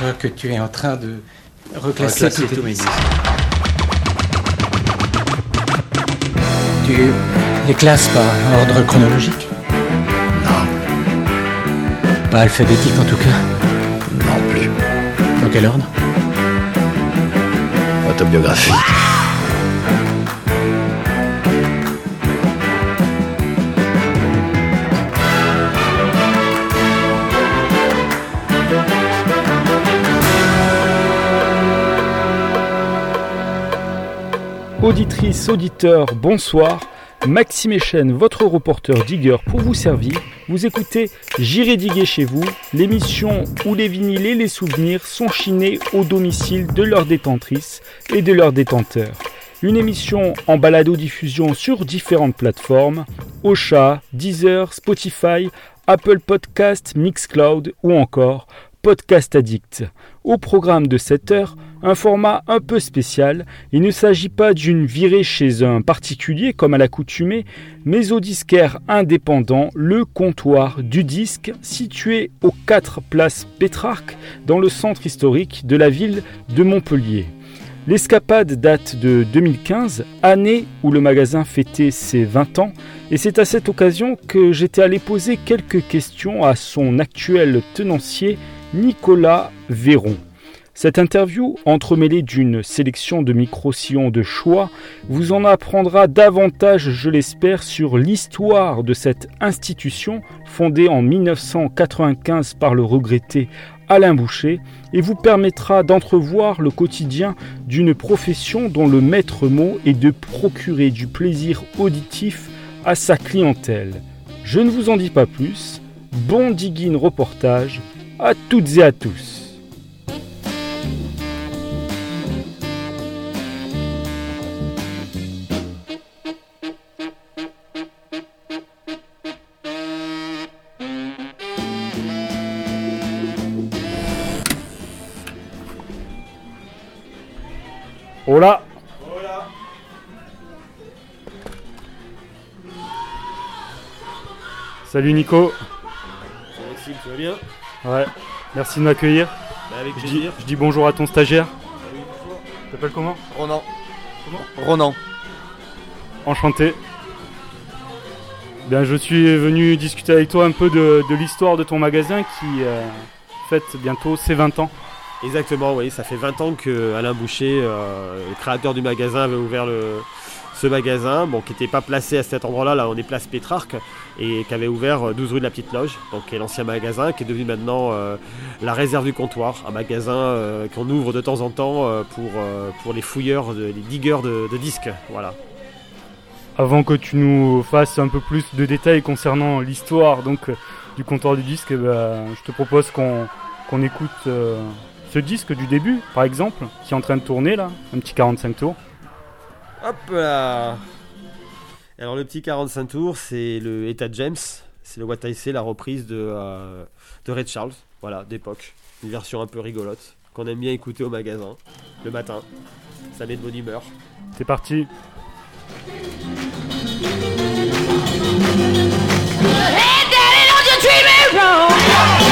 crois que tu es en train de reclasser, Reclasser tous disques. Tu les classes par ordre chronologique? Non, Pas alphabétique en tout cas? non plus. Dans quel ordre? Autobiographie. Auditrices, auditeurs, bonsoir. Maxime Echen, votre reporter digger pour vous servir. Vous écoutez J'irai diguer chez vous, l'émission où les vinyles et les souvenirs sont chinés au domicile de leurs détentrices et de leurs détenteurs. Une émission en balado-diffusion sur différentes plateformes Ocha, Deezer, Spotify, Apple Podcast, Mixcloud ou encore Podcast Addict. Au programme de cette heure, un format un peu spécial. Il ne s'agit pas d'une virée chez un particulier comme à l'accoutumée, mais au disquaire indépendant, le comptoir du disque, situé aux 4 places Pétrarque, dans le centre historique de la ville de Montpellier. L'escapade date de 2015, année où le magasin fêtait ses 20 ans, et c'est à cette occasion que j'étais allé poser quelques questions à son actuel tenancier, Nicolas Véron. Cette interview, entremêlée d'une sélection de micro-sillons de choix, vous en apprendra davantage, je l'espère, sur l'histoire de cette institution fondée en 1995 par le regretté Alain Boucher et vous permettra d'entrevoir le quotidien d'une profession dont le maître mot est de procurer du plaisir auditif à sa clientèle. Je ne vous en dis pas plus. Bon digging reportage à toutes et à tous. Hola. Salut Nico. Maxime, tu vas bien? Ouais, merci de m'accueillir. Bah, Avec Je dis, plaisir. je dis bonjour à ton stagiaire. T'appelles comment? Ronan. Comment? Ronan. Enchanté. Bien, je suis venu discuter avec toi un peu de, de l'histoire de ton magasin qui euh, fête bientôt ses 20 ans. Exactement, oui, ça fait 20 ans que Alain Boucher, euh, le créateur du magasin, avait ouvert le, ce magasin, bon, qui n'était pas placé à cet endroit-là, là on est place Pétrarque, et qui avait ouvert euh, 12 rue de la Petite Loge, donc qui est l'ancien magasin, qui est devenu maintenant euh, la réserve du comptoir, un magasin euh, qu'on ouvre de temps en temps euh, pour, euh, les fouilleurs, les diggers de, disques, voilà. Avant que tu nous fasses un peu plus de détails concernant l'histoire donc euh, du comptoir du disque, eh ben, je te propose qu'on écoute euh, ce disque du début, par exemple, qui est en train de tourner là, un petit 45 tours. Hop là Alors le petit 45 tours, c'est le Eta James, c'est le What I Say, la reprise de, euh, de Red Charles, voilà, d'époque. Une version un peu rigolote, qu'on aime bien écouter au magasin, le matin. Ça met de bonne humeur. C'est parti. Hey, daddy, don't you treat me wrong.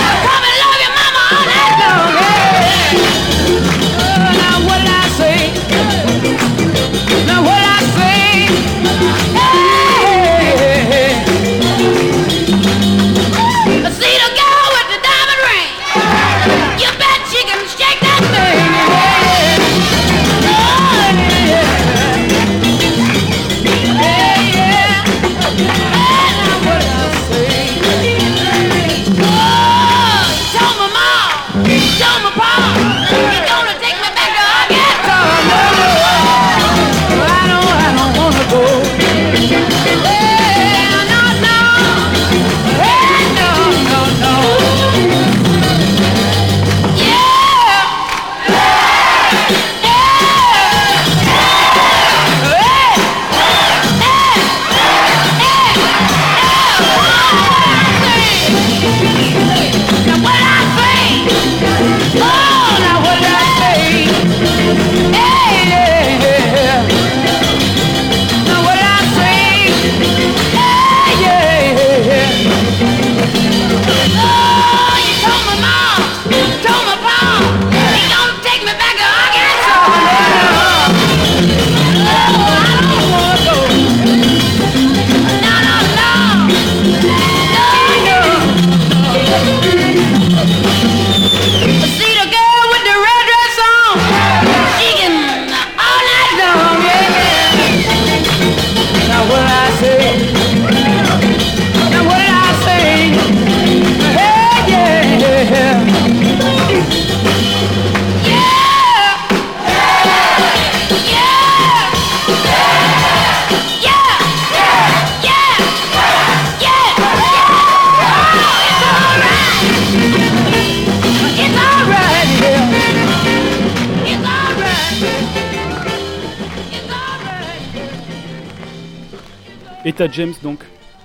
James donc,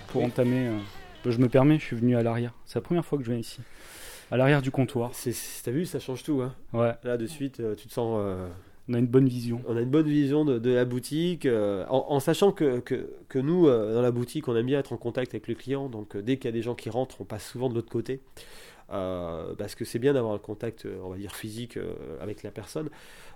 pour entamer. euh, Je me permets, je suis venu à l'arrière. C'est la première fois que je viens ici. À l'arrière du comptoir. T'as vu, ça change tout. Hein. Ouais, Là, de suite, euh, tu te sens. euh, on a une bonne vision. on a une bonne vision de, de la boutique, en, en sachant que, que, que nous, dans la boutique, on aime bien être en contact avec le client. Donc, dès qu'il y a des gens qui rentrent, on passe souvent de l'autre côté. Parce que c'est bien d'avoir un contact, on va dire, physique avec la personne.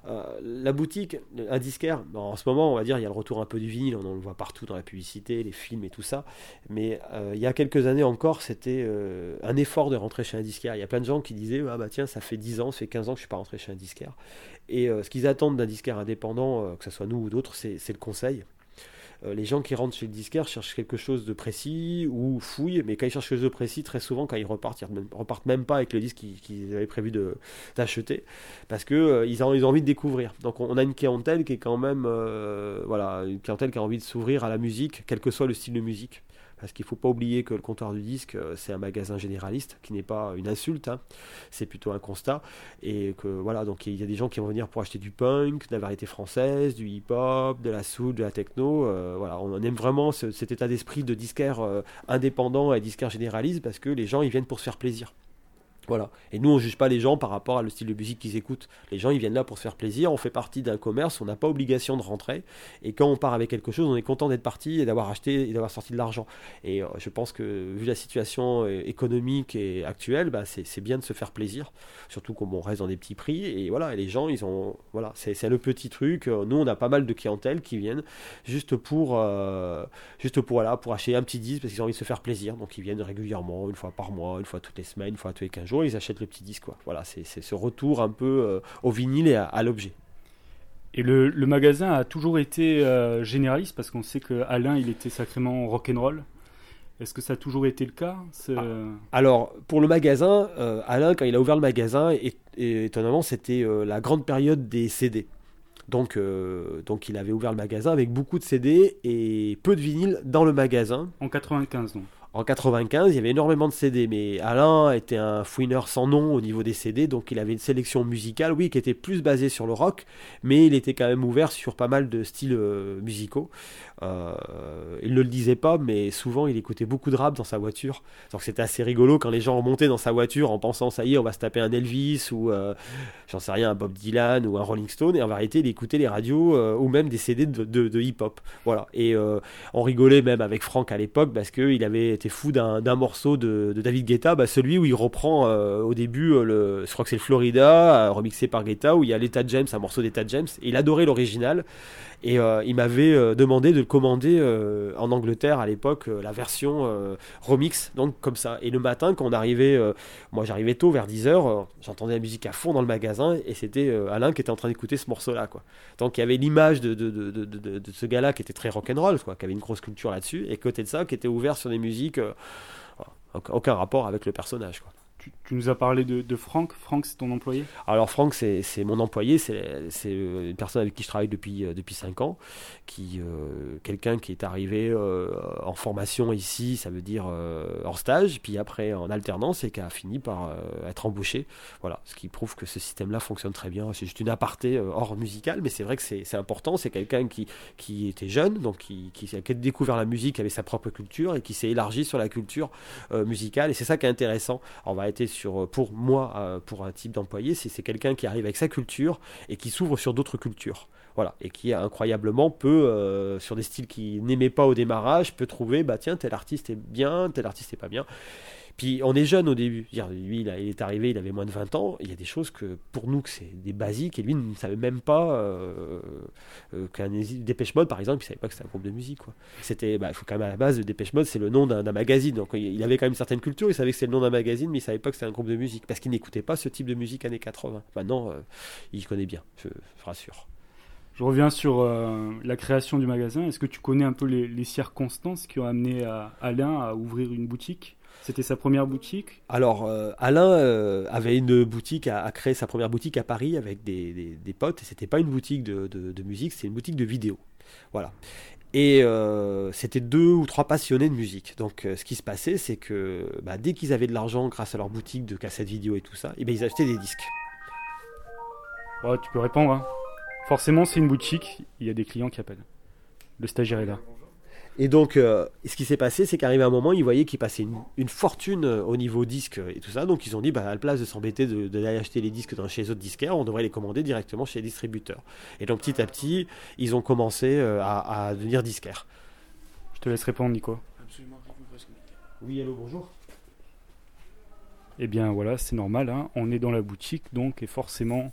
Euh, la boutique, un disquaire, en ce moment, on va dire, il y a le retour un peu du vinyle, on en le voit partout dans la publicité, les films et tout ça. Mais euh, il y a quelques années encore, c'était euh, un effort de rentrer chez un disquaire. Il y a plein de gens qui disaient, ah bah tiens, ça fait 10 ans, ça fait 15 ans que je suis pas rentré chez un disquaire. Et ce qu'ils attendent d'un disquaire indépendant, que ce soit nous ou d'autres, c'est le conseil. Euh, les gens qui rentrent chez le disquaire cherchent quelque chose de précis ou fouillent, mais quand ils cherchent quelque chose de précis, très souvent, quand ils repartent, ils ne repartent même pas avec le disque qu'ils qu'ils avaient prévu d'acheter, parce que euh, ont, ils envie de découvrir. Donc on, on a une clientèle qui est quand même, euh, voilà, une clientèle qui a envie de s'ouvrir à la musique, quel que soit le style de musique. Parce qu'il ne faut pas oublier que le comptoir du disque, euh, c'est un magasin généraliste, qui n'est pas une insulte, hein. c'est plutôt un constat. Et que voilà, donc il y a des gens qui vont venir pour acheter du punk, de la variété française, du hip-hop, de la soul, de la techno. euh, voilà, on aime vraiment ce- cet état d'esprit de disquaire euh, indépendant et disquaire généraliste parce que les gens ils viennent pour se faire plaisir. Voilà. Et nous, on juge pas les gens par rapport à le style de musique qu'ils écoutent. Les gens, ils viennent là pour se faire plaisir. On fait partie d'un commerce, on n'a pas obligation de rentrer. Et quand on part avec quelque chose, on est content d'être parti et d'avoir acheté et d'avoir sorti de l'argent. Et euh, je pense que vu la situation euh, économique et actuelle, bah, c'est bien de se faire plaisir. Surtout comme on reste dans des petits prix. Et voilà, et les gens, ils ont. Voilà, c'est le petit truc. Euh, Nous, on a pas mal de clientèle qui viennent juste pour, juste pour, voilà, pour acheter un petit disque parce qu'ils ont envie de se faire plaisir. Donc ils viennent régulièrement, une fois par mois, une fois toutes les semaines, une fois tous les 15 jours, ils achètent le petit disque. Quoi. Voilà, c'est ce retour un peu euh, au vinyle et à, à l'objet. Et le, le magasin a toujours été euh, généraliste parce qu'on sait que Alain, il était sacrément rock'n'roll. Est-ce que ça a toujours été le cas C'est- Alors, pour le magasin, euh, Alain, quand il a ouvert le magasin, et, et étonnamment, c'était euh, la grande période des CD. Donc, donc, il avait ouvert le magasin avec beaucoup de CD et peu de vinyle dans le magasin. En 95, donc. En 95, il y avait énormément de CD, mais Alain était un fouineur sans nom au niveau des CD, donc il avait une sélection musicale, oui, qui était plus basée sur le rock, mais il était quand même ouvert sur pas mal de styles euh, musicaux. Euh, il ne le disait pas, mais souvent il écoutait beaucoup de rap dans sa voiture. Donc c'était assez rigolo quand les gens montaient dans sa voiture en pensant ça y est, on va se taper un Elvis ou euh, j'en sais rien, un Bob Dylan ou un Rolling Stone, et en vérité il écoutait les radios ou même des CD de, de- hip-hop. Voilà. Et on rigolait même avec Franck à l'époque parce qu'il avait été fou d'un morceau de, de David Guetta, bah, celui où il reprend euh, au début, euh, le, je crois que c'est le Florida, euh, remixé par Guetta, où il y a l'État James, un morceau d'État James, et il adorait l'original. Et euh, il m'avait euh, demandé de commander euh, en Angleterre à l'époque, la version remix, donc comme ça. Et le matin, quand on arrivait, moi j'arrivais tôt, vers 10h, j'entendais la musique à fond dans le magasin, et c'était Alain qui était en train d'écouter ce morceau-là. quoi. Donc il y avait l'image de, ce gars-là qui était très rock'n'roll, quoi, qui avait une grosse culture là-dessus, et côté de ça, qui était ouvert sur des musiques, aucun rapport avec le personnage. Quoi. Tu, nous as parlé de, de Franck. Franck, c'est ton employé? Alors Franck, c'est mon employé, c'est euh, une personne avec qui je travaille depuis, euh, depuis 5 ans, euh, quelqu'un qui est arrivé en formation ici, ça veut dire euh, en stage, puis après en alternance et qui a fini par être embauché. Voilà, ce qui prouve que ce système-là fonctionne très bien. C'est juste une aparté hors musical, mais c'est vrai que c'est important. C'est quelqu'un qui, qui était jeune, donc qui, qui a découvert la musique avec sa propre culture et qui s'est élargi sur la culture musicale. Et c'est ça qui est intéressant en sur, euh, pour moi, euh, pour un type d'employé, c'est c'est quelqu'un qui arrive avec sa culture et qui s'ouvre sur d'autres cultures. Voilà, et qui incroyablement peut, euh, sur des styles qu'il n'aimait pas au démarrage, peut trouver, bah tiens, tel artiste est bien, tel artiste est pas bien. Puis on est jeune au début. Lui, il, est arrivé, il avait moins de 20 ans. Il y a des choses que pour nous, que c'est des basiques, et lui ne savait même pas euh, euh, qu'un Dépêche Mode, par exemple, il savait pas que c'était un groupe de musique. C'était, bah, il faut quand même à la base, Dépêche Mode, c'est le nom d'un magazine. Donc il avait quand même une certaine culture, il savait que c'était le nom d'un magazine, mais il savait pas que c'était un groupe de musique parce qu'il n'écoutait pas ce type de musique années 80. Maintenant, euh, il connaît bien, je, rassure. Je reviens sur la création du magasin. Est-ce que tu connais un peu les, circonstances qui ont amené Alain à ouvrir une boutique? C'était sa première boutique Alors, euh, Alain euh, avait une boutique, à, a créé sa première boutique à Paris avec des, des- des potes, et c'était pas une boutique de, de- de musique, c'était une boutique de vidéo. Voilà. Et euh, c'était deux ou trois passionnés de musique. Donc, euh, ce qui se passait, c'est que bah, dès qu'ils avaient de l'argent grâce à leur boutique de cassettes vidéo et tout ça, et ben, ils achetaient des disques. Ouais, Tu peux répondre. hein. Forcément, c'est une boutique. Il y a des clients qui appellent. Le stagiaire est là. Et donc, euh, ce qui s'est passé, c'est qu'arrivé un moment, ils voyaient qu'il passait une, une fortune euh, au niveau disque et tout ça. Donc, ils ont dit, bah, à la place de s'embêter de- d'aller acheter les disques dans, chez les autres disquaires, on devrait les commander directement chez les distributeurs. Et donc, petit à petit, ils ont commencé euh, à, à devenir disquaires. Je te laisse répondre, Nico. Oui, hello, bonjour. Eh bien voilà, c'est normal, hein. on est dans la boutique donc et forcément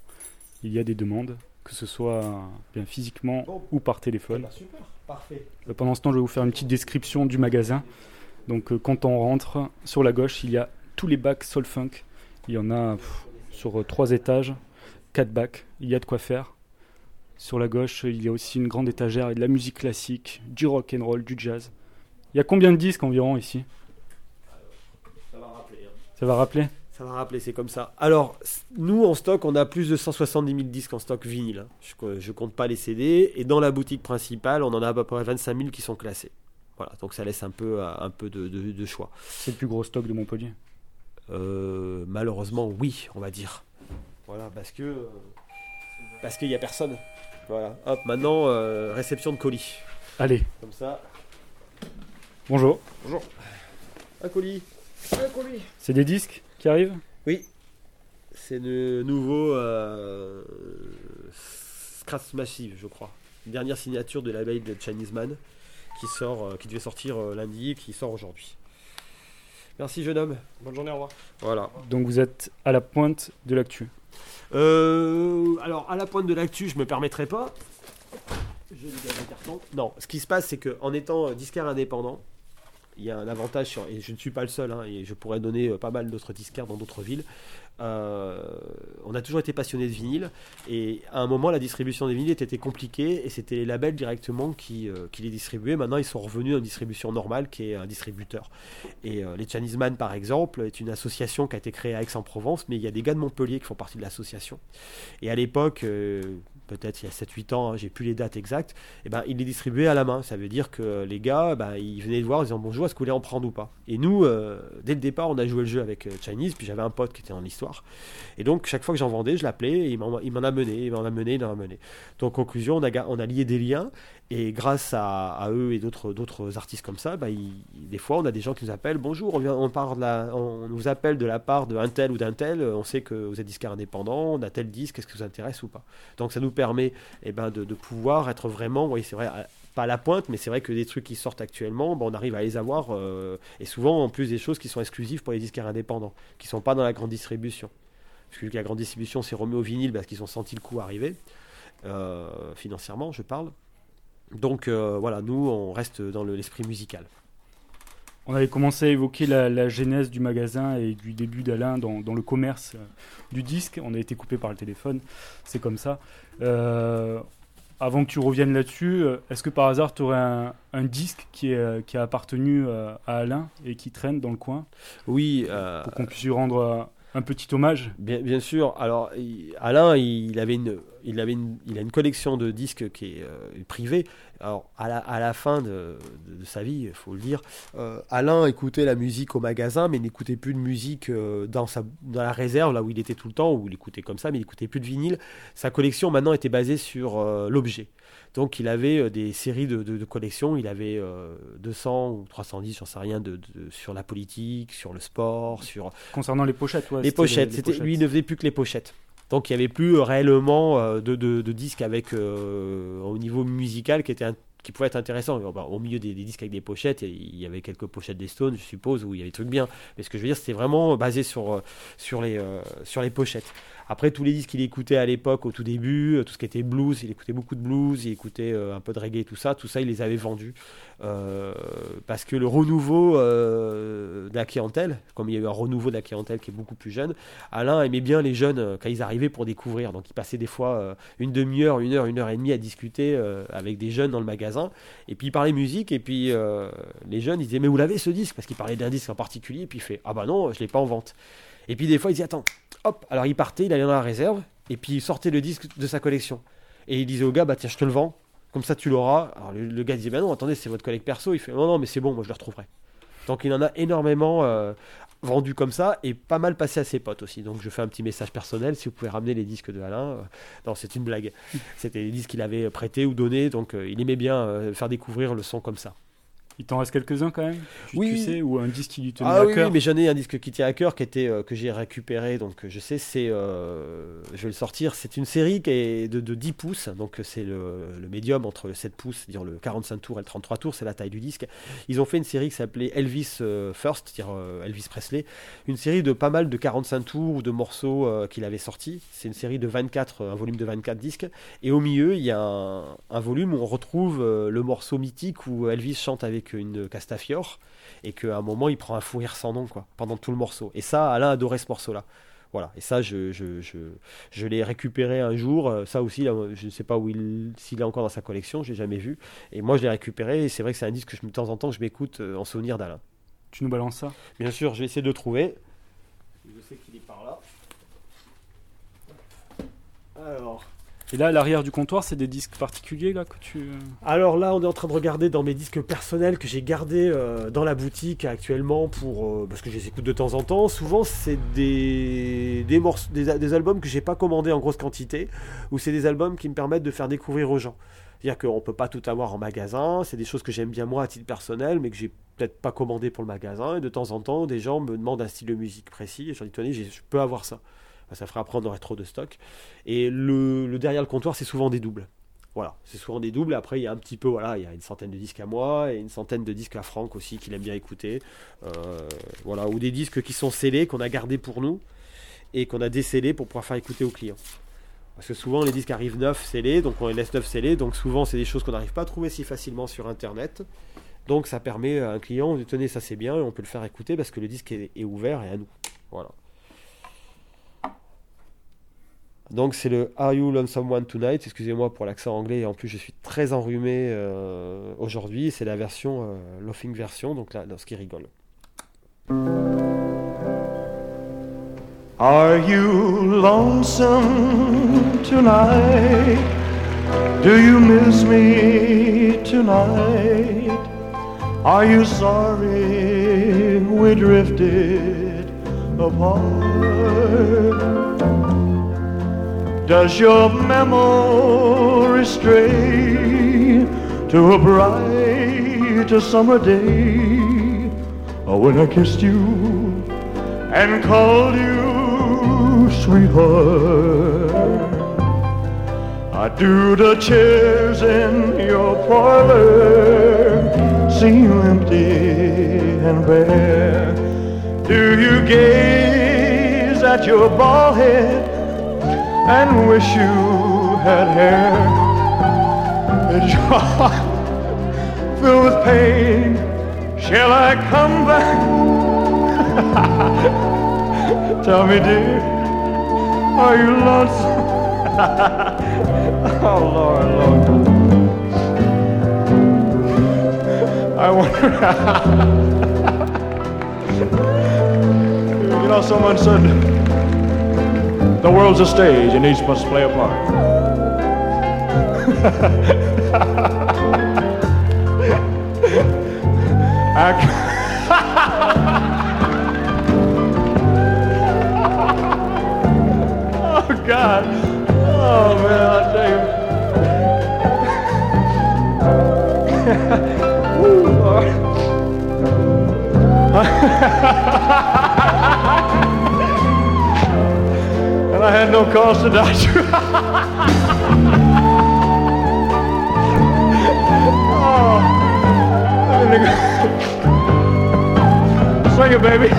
il y a des demandes, que ce soit bien physiquement Bon. ou par téléphone. Bah, super, parfait. Euh, Pendant ce temps, je vais vous faire une petite description du magasin. Donc euh, quand on rentre, sur la gauche, il y a tous les bacs Soul Funk. Il y en a pff, sur euh, trois étages, quatre bacs, il y a de quoi faire. Sur la gauche, il y a aussi une grande étagère avec de la musique classique, du rock and roll, du jazz. Il y a combien de disques environ ici? Ça va rappeler. hein. Ça va rappeler? Ça va rappeler, c'est comme ça. Alors, nous, en stock, on a plus de 170 000 disques en stock vinyle. Je, co- je compte pas les CD. Et dans la boutique principale, on en a à peu près 25 000 qui sont classés. Voilà, donc ça laisse un peu, euh, un peu de, de- de choix. C'est le plus gros stock de Montpellier? Euh, malheureusement, oui, on va dire. Voilà, parce que euh, parce qu'il y a personne. Voilà. Hop, maintenant euh, réception de colis. Allez, Comme ça, bonjour. un colis. Un colis. C'est des disques? Qui arrivent Oui. C'est le nouveau euh, Scratch Massive, je crois. Dernière signature de label de Chinese Man qui sort, euh, qui devait sortir euh, lundi et qui sort aujourd'hui. Merci jeune homme. Bonne journée, au revoir. Voilà. Donc vous êtes à la pointe de l'actu. Euh, alors, à la pointe de l'actu, je me permettrai pas. Je dégage le carton. Non, ce qui se passe, c'est qu'en étant disquaire indépendant, il y a un avantage, et je ne suis pas le seul, hein, et je pourrais donner euh, pas mal d'autres disquaires dans d'autres villes. Euh, on a toujours été passionné de vinyle, et à un moment, la distribution des vinyles était compliquée, et c'était les labels directement qui, euh, les distribuaient. Maintenant, ils sont revenus à une distribution normale, qui est un distributeur. Et les Chinese par exemple, est une association qui a été créée à Aix-en-Provence, mais il y a des gars de Montpellier qui font partie de l'association. Et à l'époque, peut-être il y a 7-8 ans, hein, j'ai plus les dates exactes, et ben, ils les distribuaient à la main. Ça veut dire que les gars, ben, ils venaient de voir en disant bonjour, est-ce que vous voulez en prendre ou pas? Et nous, euh, dès le départ, on a joué le jeu avec euh, Chinese, puis j'avais un pote qui était dans l'histoire. Et donc, chaque fois que j'en vendais, je l'appelais, il m'en il a mené, il m'en a mené, il m'en a mené. Donc, conclusion, on a, lié des liens, et grâce à, eux et d'autres artistes comme ça, ils- des fois, on a des gens qui nous appellent Bonjour, on, vient, de la, on nous appelle de la part d'un tel ou d'un tel. euh, On sait que vous êtes disquaire indépendant, on a tel disque, est-ce que ça vous intéresse ou pas? Donc, ça nous permet eh ben, de, pouvoir être vraiment, oui, c'est vrai, pas à la pointe, mais c'est vrai que des trucs qui sortent actuellement, ben, on arrive à les avoir. euh, et souvent, en plus, des choses qui sont exclusives pour les disquaires indépendants, qui sont pas dans la grande distribution. Parce que la grande distribution s'est remis au vinyle parce qu'ils ont senti le coup arriver, euh, financièrement, je parle. Donc euh, voilà, nous, on reste dans le- l'esprit musical. On avait commencé à évoquer la, la genèse du magasin et du début d'Alain dans, dans le commerce euh, du disque. On a été coupé par le téléphone, c'est comme ça. Euh, avant que tu reviennes là-dessus, euh, est-ce que par hasard tu aurais un, un disque qui, est, qui a appartenu à Alain et qui traîne dans le coin? Oui, pour qu'on puisse lui rendre un petit hommage Bien, sûr. Alors, il- Alain, il avait une, il avait une, il a une collection de disques qui est euh, privée. Alors, à la, fin de, sa vie, il faut le dire, euh, Alain écoutait la musique au magasin, mais n'écoutait plus de musique euh, dans, sa, dans la réserve, là où il était tout le temps, où il écoutait comme ça, mais il n'écoutait plus de vinyle. Sa collection, maintenant, était basée sur l'objet. Donc, il avait euh, des séries de, de, de collections. Il avait euh, 200 ou 310, j'en sais rien, de, sur la politique, sur le sport, sur Concernant les pochettes, ouais, les pochettes, les c'était, pochettes. lui, il ne faisait plus que les pochettes. Donc il n'y avait plus euh, réellement euh, de, disques avec, euh, au niveau musical qui, était un- qui pouvait être intéressant. Bah, au milieu des, des disques avec des pochettes, il y avait quelques pochettes des Stones, je suppose, où il y avait des trucs bien. Mais ce que je veux dire, c'était vraiment basé sur, euh, sur, les, euh, sur les pochettes. Après, tous les disques qu'il écoutait à l'époque, au tout début, euh, tout ce qui était blues, il écoutait beaucoup de blues, il écoutait euh, un peu de reggae, tout ça, tout ça, il les avait vendus. Euh, parce que le renouveau euh, de la clientèle, comme il y a eu un renouveau de la clientèle qui est beaucoup plus jeune, Alain aimait bien les jeunes quand ils arrivaient pour découvrir. Donc il passait des fois une demi-heure, une heure, une heure et demie à discuter avec des jeunes dans le magasin. Et puis il parlait musique, et puis les jeunes ils disaient Mais où l'avez ce disque? Parce qu'il parlait d'un disque en particulier, et puis il fait Ah bah non, je l'ai pas en vente. Et puis des fois il disait Attends, hop, alors il partait, il allait dans la réserve, et puis il sortait le disque de sa collection. Et il disait au gars Bah tiens, je te le vends. Comme ça, tu l'auras. Alors le, le gars disait Bah non, attendez, c'est votre collègue perso. Il fait Non, non, mais c'est bon, moi je le retrouverai. Donc il en a énormément euh, vendu comme ça et pas mal passé à ses potes aussi. Donc je fais un petit message personnel si vous pouvez ramener les disques de Alain. euh, non, c'est une blague. C'était les disques qu'il avait prêtés ou donnés, donc euh, il aimait bien faire découvrir le son comme ça. Il t'en reste quelques-uns quand même? Tu, Oui. tu sais, ou un disque qui lui tenait Ah à oui, cœur? oui, mais j'en ai un disque qui tient à cœur, qui était euh, que j'ai récupéré, donc je sais, c'est, euh, je vais le sortir. C'est une série qui est de, de 10 pouces, donc c'est le, le médium entre le 7 pouces, c'est-à-dire le 45 tours et le 33 tours, c'est la taille du disque. Ils ont fait une série qui s'appelait Elvis euh, First, c'est-à-dire euh, Elvis Presley, une série de pas mal de 45 tours ou de morceaux qu'il avait sortis. C'est une série de 24, euh, un volume de 24 disques, et au milieu il y a un, un volume où on retrouve le morceau mythique où Elvis chante avec une Castafiore et qu'à un moment il prend un fou rire sans nom quoi pendant tout le morceau. Et ça Alain adorait ce morceau là voilà. Et ça je, je, je, je l'ai récupéré un jour. Euh, ça aussi là, je ne sais pas où il s'il est encore dans sa collection j'ai jamais vu. Et moi je l'ai récupéré et c'est vrai que c'est un disque que je, de temps en temps je m'écoute euh, en souvenir d'Alain. Tu nous balances ça? Bien sûr je vais essayer de le trouver. Je sais qu'il est par là. Alors Et là, à l'arrière du comptoir, c'est des disques particuliers là que tu. Alors là, on est en train de regarder dans mes disques personnels que j'ai gardés euh, dans la boutique actuellement pour euh, parce que je les écoute de temps en temps. Souvent, c'est des des, morceaux, des, albums que j'ai pas commandés en grosse quantité ou c'est des albums qui me permettent de faire découvrir aux gens. C'est-à-dire qu'on peut pas tout avoir en magasin. C'est des choses que j'aime bien moi à titre personnel, mais que j'ai peut-être pas commandé pour le magasin. Et de temps en temps, des gens me demandent un style de musique précis et je leur dis j'ai- je peux avoir ça. Ça après on aurait trop de stock. Et le, derrière le comptoir, c'est souvent des doubles. Voilà, c'est souvent des doubles. Après, il y a un petit peu, voilà, il y a une centaine de disques à moi et une centaine de disques à Franck aussi qu'il aime bien écouter. Euh, voilà, ou des disques qui sont scellés, qu'on a gardés pour nous et qu'on a décellés pour pouvoir faire écouter aux clients. Parce que souvent, les disques arrivent neufs scellés, donc on les laisse neufs scellés. Donc souvent, c'est des choses qu'on n'arrive pas à trouver si facilement sur Internet. Donc ça permet à un client tenez, ça c'est bien, on peut le faire écouter parce que le disque est, est ouvert et à nous. Voilà. Donc c'est le Are You Lonesome One Tonight? Excusez-moi pour l'accent anglais et en plus je suis très enrhumé euh, aujourd'hui. C'est la version euh, version, donc là, dans ce qui rigole. Are you lonesome tonight? Do you miss me tonight? Are you sorry we drifted apart? Does your memory stray to a bright summer day? Or when I kissed you and called you sweetheart. I do the chairs in your parlor seem empty and bare. Do you gaze at your bald head and wish you had hair? Is your filled with pain? Shall I come back? Tell me, dear, are you lonesome? oh, Lord, Lord. I wonder. you know, someone said the world's a stage and each must play a part. I, Oh God! Oh man, I tell you. Woo, Lord. I had no cause to you. oh. Sing it, baby.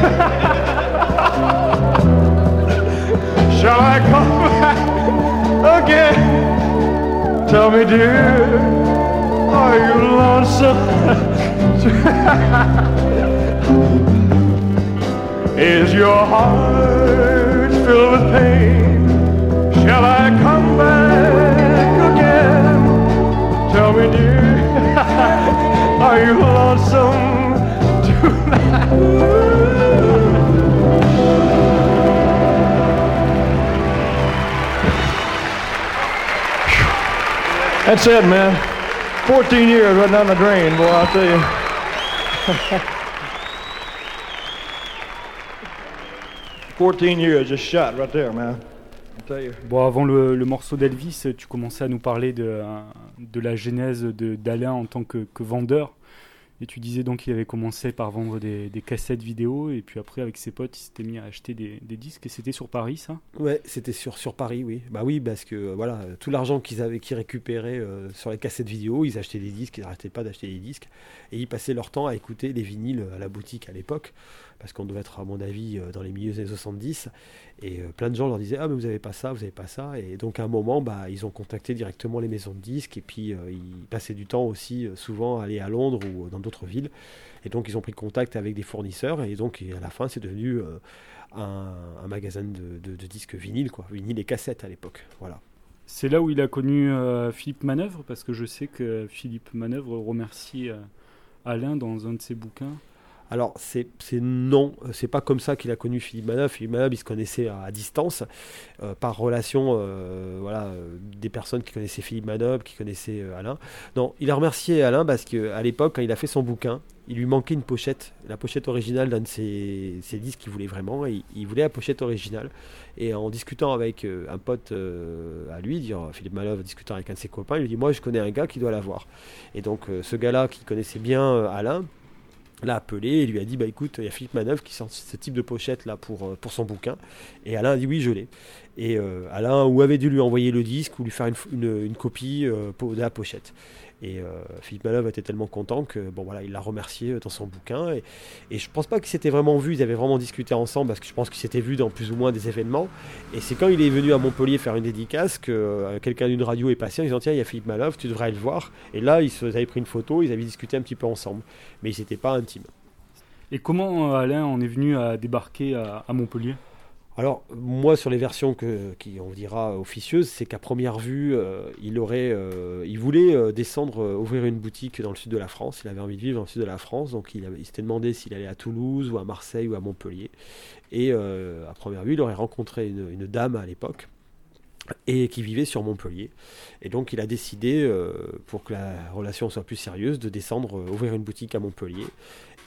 Shall I come back again? Tell me, dear, are you lonesome? Is your heart filled with pain? Shall I come back again? Tell me, dear, are you lonesome? That's it, man. 14 years right down the drain, boy, I'll tell you. 14 years just shot right there, man. I'll tell you. Bon, avant le, le morceau d'Elvis, tu commençais à nous parler de, de la genèse de- d'Alain en tant que, que vendeur. Et tu disais donc qu'il avait commencé par vendre des, des cassettes vidéo et puis après avec ses potes il s'était mis à acheter des, des disques et c'était sur Paris ça? Ouais, c'était sur, sur Paris, oui. Bah oui, parce que euh, voilà, tout l'argent qu'ils avaient, qu'ils récupéraient euh, sur les cassettes vidéo, ils achetaient des disques, ils n'arrêtaient pas d'acheter des disques. Et ils passaient leur temps à écouter les vinyles à la boutique à l'époque, parce qu'on devait être, à mon avis, euh, dans les milieux des années 70. Et euh, plein de gens leur disaient Ah, mais vous avez pas ça, vous avez pas ça. Et donc, à un moment, bah, ils ont contacté directement les maisons de disques. Et puis, euh, ils passaient du temps aussi, souvent, à aller à Londres ou dans d'autres villes. Et donc, ils ont pris contact avec des fournisseurs. Et donc, à la fin, c'est devenu un, magasin de, disques vinyles, quoi. Vinyles et cassettes à l'époque. Voilà. C'est là où il a connu Philippe Manœuvre parce que je sais que Philippe Manœuvre remercie Alain dans un de ses bouquins. Alors, c'est non, c'est pas comme ça qu'il a connu Philippe Manœuvre. Philippe Manœuvre, il se connaissait à, distance, euh, par relation, euh, voilà, euh, des personnes qui connaissaient Philippe Manœuvre, qui connaissaient Alain. Non, il a remercié Alain parce qu'à l'époque, quand il a fait son bouquin, il lui manquait une pochette, la pochette originale d'un de ses, disques qu'il voulait vraiment, et il, voulait la pochette originale. Et en discutant avec un pote à lui, Philippe Manœuvre discutant avec un de ses copains, il lui dit Moi, je connais un gars qui doit l'avoir. Et donc, ce gars-là, qui connaissait bien Alain, l'a appelé et lui a dit bah écoute il y a Philippe Manœuvre qui sort ce type de pochette là pour, euh, pour son bouquin. Et Alain a dit oui je l'ai. Et euh, Alain ou avait dû lui envoyer le disque ou lui faire une, une- copie euh, de la pochette et euh, Philippe Manœuvre était tellement content que bon voilà il l'a remercié euh, dans son bouquin. Et, et je pense pas qu'ils s'étaient vraiment vus ils avaient vraiment discuté ensemble parce que je pense qu'ils s'étaient vus dans plus ou moins des événements. Et c'est quand il est venu à Montpellier faire une dédicace que euh, quelqu'un d'une radio est passé en disant tiens il y a Philippe Manœuvre tu devrais aller le voir. Et là ils avaient pris une photo ils avaient discuté un petit peu ensemble. Mais ils n'étaient pas intimes. Et comment euh, Alain en est venu à débarquer à Montpellier? Alors, moi, sur les versions qui, on dira, officieuses, c'est qu'à première vue, euh, il, aurait, euh, voulait euh, descendre, ouvrir une boutique dans le sud de la France. Il avait envie de vivre dans le sud de la France, donc il, s'était demandé s'il allait à Toulouse ou à Marseille ou à Montpellier. Et à première vue, il aurait rencontré une, dame à l'époque et qui vivait sur Montpellier. Et donc, il a décidé, pour que la relation soit plus sérieuse, de descendre, ouvrir une boutique à Montpellier.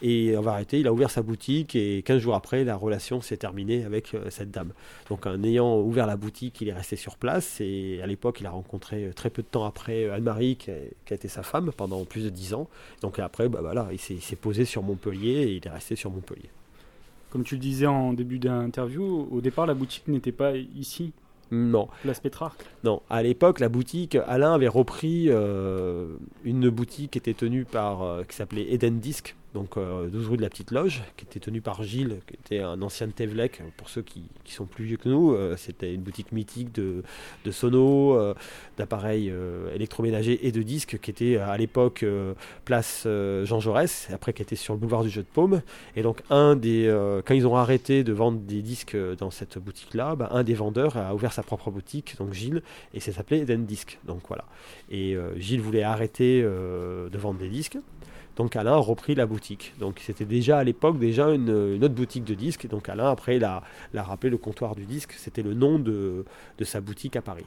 Et en vérité, il a ouvert sa boutique et 15 jours après, la relation s'est terminée avec euh, cette dame. Donc en ayant ouvert la boutique, il est resté sur place et à l'époque, il a rencontré euh, très peu de temps après euh, Anne-Marie, qui, a- qui a été sa femme pendant plus de 10 ans. Donc après, bah, voilà, il s'est il s'est posé sur Montpellier et il est resté sur Montpellier. Comme tu le disais en début d'interview, au départ la boutique n'était pas ici, Non, place Pétrarque. non. À l'époque, la boutique, Alain avait repris euh, une boutique qui était tenue par, euh, qui s'appelait Eden Disc, donc euh, 12 rue de la Petite Loge, qui était tenue par Gilles, qui était un ancien de Tevlec. Pour ceux qui, sont plus vieux que nous, euh, c'était une boutique mythique de, de sonos, euh, d'appareils euh, électroménagers et de disques, qui était à l'époque euh, place euh, Jean Jaurès, après qui était sur le boulevard du Jeu de Paume. Et donc, un des, euh, quand ils ont arrêté de vendre des disques euh, dans cette boutique-là, bah, un des vendeurs a ouvert sa propre boutique, donc Gilles, et c'est s'appelait Eden Disc. Donc voilà. Et euh, Gilles voulait arrêter euh, de vendre des disques. Donc Alain a repris la boutique. Donc c'était déjà à l'époque déjà une, une autre boutique de disques. Donc Alain après l'a l'a rappelé le comptoir du disque. C'était le nom de, de sa boutique à Paris.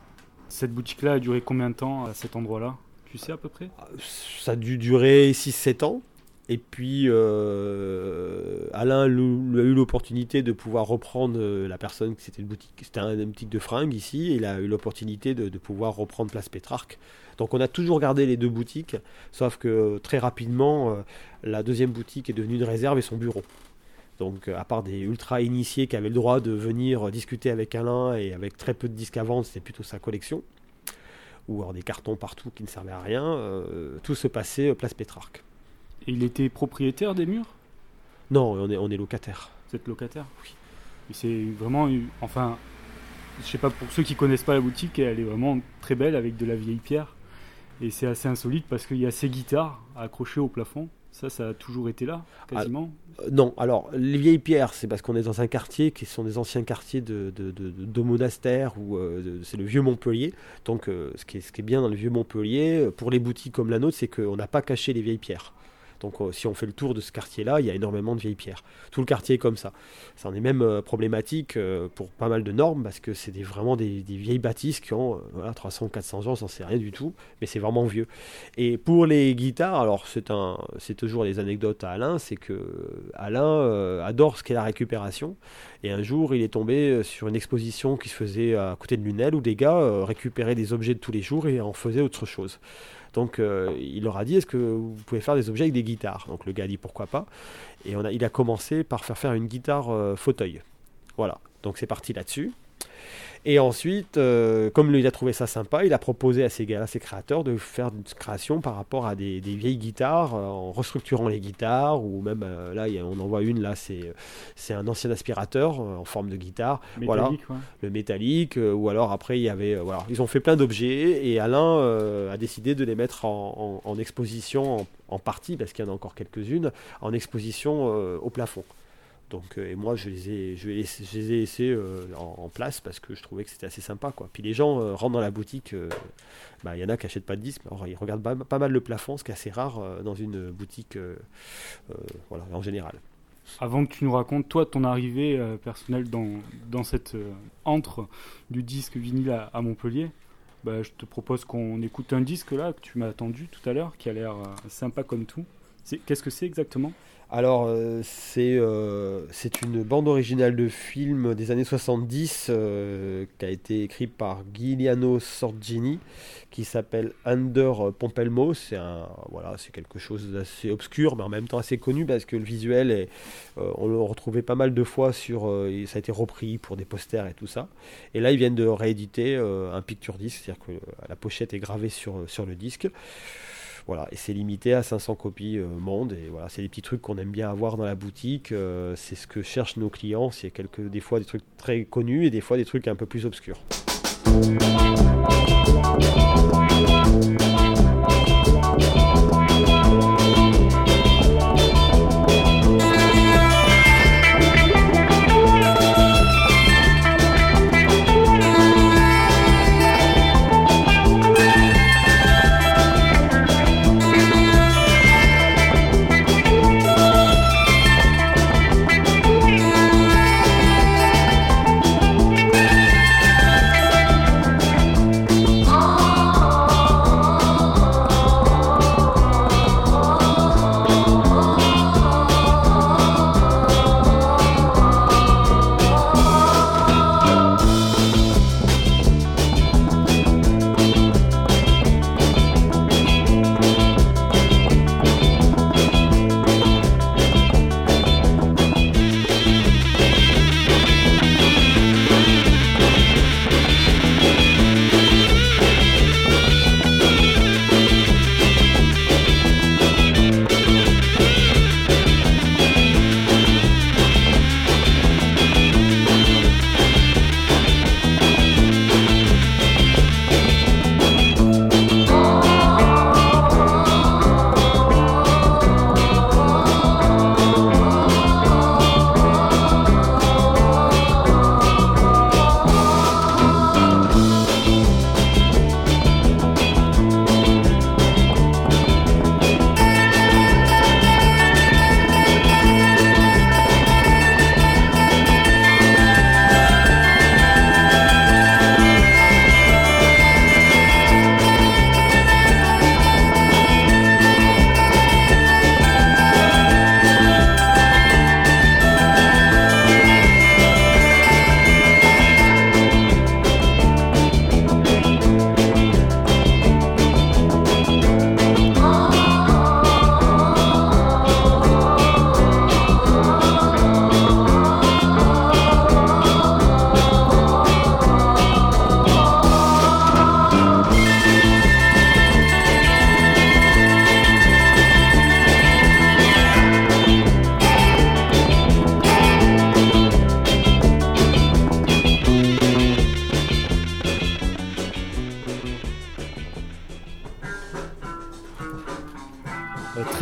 Cette boutique-là a duré combien de temps à cet endroit-là? Tu sais à peu près? Ça a dûu durer 6-7 ans. Et puis euh, Alain a eu l'opportunité de pouvoir reprendre euh, la personne c'était une boutique, c'était un- une boutique de fringues ici, et il a eu l'opportunité de, pouvoir reprendre Place Pétrarque. Donc on a toujours gardé les deux boutiques, sauf que euh, très rapidement, la deuxième boutique est devenue une réserve et son bureau. Donc à part des ultra initiés qui avaient le droit de venir discuter avec Alain et avec très peu de disques à vendre, c'était plutôt sa collection, ou alors des cartons partout qui ne servaient à rien, tout se passait Place Pétrarque. Et il était propriétaire des murs? Non, on est, on est locataire. Vous êtes locataire? Oui. C'est vraiment. Enfin, je sais pas, pour ceux qui connaissent pas la boutique, elle est vraiment très belle avec de la vieille pierre. Et c'est assez insolite parce qu'il y a ces guitares accrochées au plafond. Ça, ça a toujours été là, quasiment. Euh, non, alors les vieilles pierres, c'est parce qu'on est dans un quartier qui sont des anciens quartiers de, de, de, de- de monastères, ou euh, c'est le vieux Montpellier. Donc euh, ce, qui est, ce qui est bien dans le vieux Montpellier, pour les boutiques comme la nôtre, c'est qu'on n'a pas caché les vieilles pierres. Donc euh, si on fait le tour de ce quartier-là, il y a énormément de vieilles pierres. Tout le quartier est comme ça. Ça en est même euh, problématique euh, pour pas mal de normes, parce que c'est des, vraiment des, des vieilles bâtisses qui ont voilà, 300 400 ans, j'en sais rien du tout, mais c'est vraiment vieux. Et pour les guitares, alors c'est toujours les anecdotes à Alain, c'est que Alain adore ce qu'est la récupération. Et un jour, il est tombé sur une exposition qui se faisait à côté de Lunel, où des gars récupéraient des objets de tous les jours et en faisaient autre chose. Donc euh, il leur a dit est-ce que vous pouvez faire des objets avec des guitares? Donc le gars a dit pourquoi pas. Et il a commencé par faire faire une guitare euh, fauteuil. Voilà. Donc c'est parti là-dessus. Et ensuite, euh, comme lui, il a trouvé ça sympa, il a proposé à ses gars, à ses créateurs, de faire une création par rapport à des, des vieilles guitares, euh, en restructurant les guitares, ou même euh, là, il y a- on en voit une, là, c'est c'est un ancien aspirateur en forme de guitare, voilà, Métallique, ouais. le métallique, ou alors après, il y avait, voilà, ils ont fait plein d'objets, et Alain a décidé de les mettre en, en- en exposition, en, en partie, parce qu'il y en a encore quelques-unes, en exposition au plafond. Donc, euh, et moi, je les ai, je les, ai laissés euh, en, place parce que je trouvais que c'était assez sympa. Quoi. Puis les gens euh, rentrent dans la boutique, euh, bah, il y en a qui n'achètent pas de disques, mais ils regardent pas, mal le plafond, ce qui est assez rare dans une boutique voilà, en général. Avant que tu nous racontes, toi, ton arrivée personnelle dans, dans cette entre du disque vinyle à, Montpellier, bah, je te propose qu'on écoute un disque là que tu m'as attendu tout à l'heure, qui a l'air sympa comme tout. Qu'est-ce que c'est exactement? Alors, euh, c'est euh, c'est une bande originale de film des années 70 euh, qui a été écrite par Giuliano Sorgini, qui s'appelle Under Pompelmo. C'est voilà, quelque chose d'assez obscur, mais en même temps assez connu parce que le visuel est, euh, on le retrouvait pas mal de fois sur, euh, ça a été repris pour des posters et tout ça. Et là, ils viennent de rééditer un picture disc, c'est-à-dire que la pochette est gravée sur sur le disque. Voilà, et c'est limité à 500 copies euh, monde. Et voilà, c'est des petits trucs qu'on aime bien avoir dans la boutique. euh, c'est ce que cherchent nos clients. C'est quelques, des fois des trucs très connus et des fois des trucs un peu plus obscurs.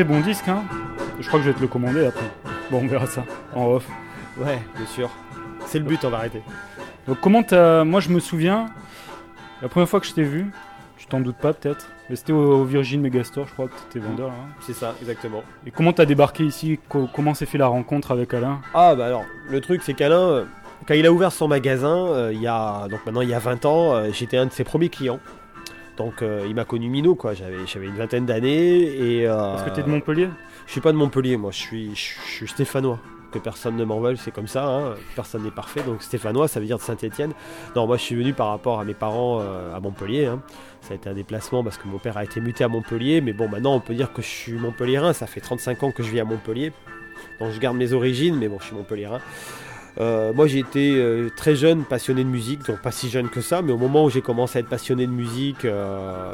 Bon disque, hein Je crois que je vais te le commander après. Bon, on verra ça en off. Ouais, bien sûr. C'est le but, on va arrêter. Donc comment t'as... Moi je me souviens, la première fois que je t'ai vu, tu t'en doutes pas peut-être, mais c'était au, au Virgin Megastore, je crois que t'étais vendeur hein. C'est ça, exactement. Et comment t'as débarqué ici? Co- Comment s'est fait la rencontre avec Alain? Ah bah alors, le truc c'est qu'Alain, euh, quand il a ouvert son magasin, euh, il y a donc maintenant il y a 20 ans, euh, j'étais un de ses premiers clients. Donc euh, il m'a connu Mino quoi, j'avais une vingtaine d'années et euh, Parce que t'es de Montpellier je suis pas de Montpellier moi, je suis je suis stéphanois. que personne ne m'en veuille, c'est comme ça, hein, personne n'est parfait. Donc stéphanois, ça veut dire de Saint-Étienne. Non, moi je suis venu par rapport à mes parents euh, à Montpellier. hein. Ça a été un déplacement parce que mon père a été muté à Montpellier. Mais bon, maintenant on peut dire que je suis montpelliérain. Ça fait 35 ans que je vis à Montpellier. Donc je garde mes origines, mais bon, je suis montpelliérain. Euh, moi j'ai été euh, très jeune passionné de musique, donc pas si jeune que ça, mais au moment où j'ai commencé à être passionné de musique, euh,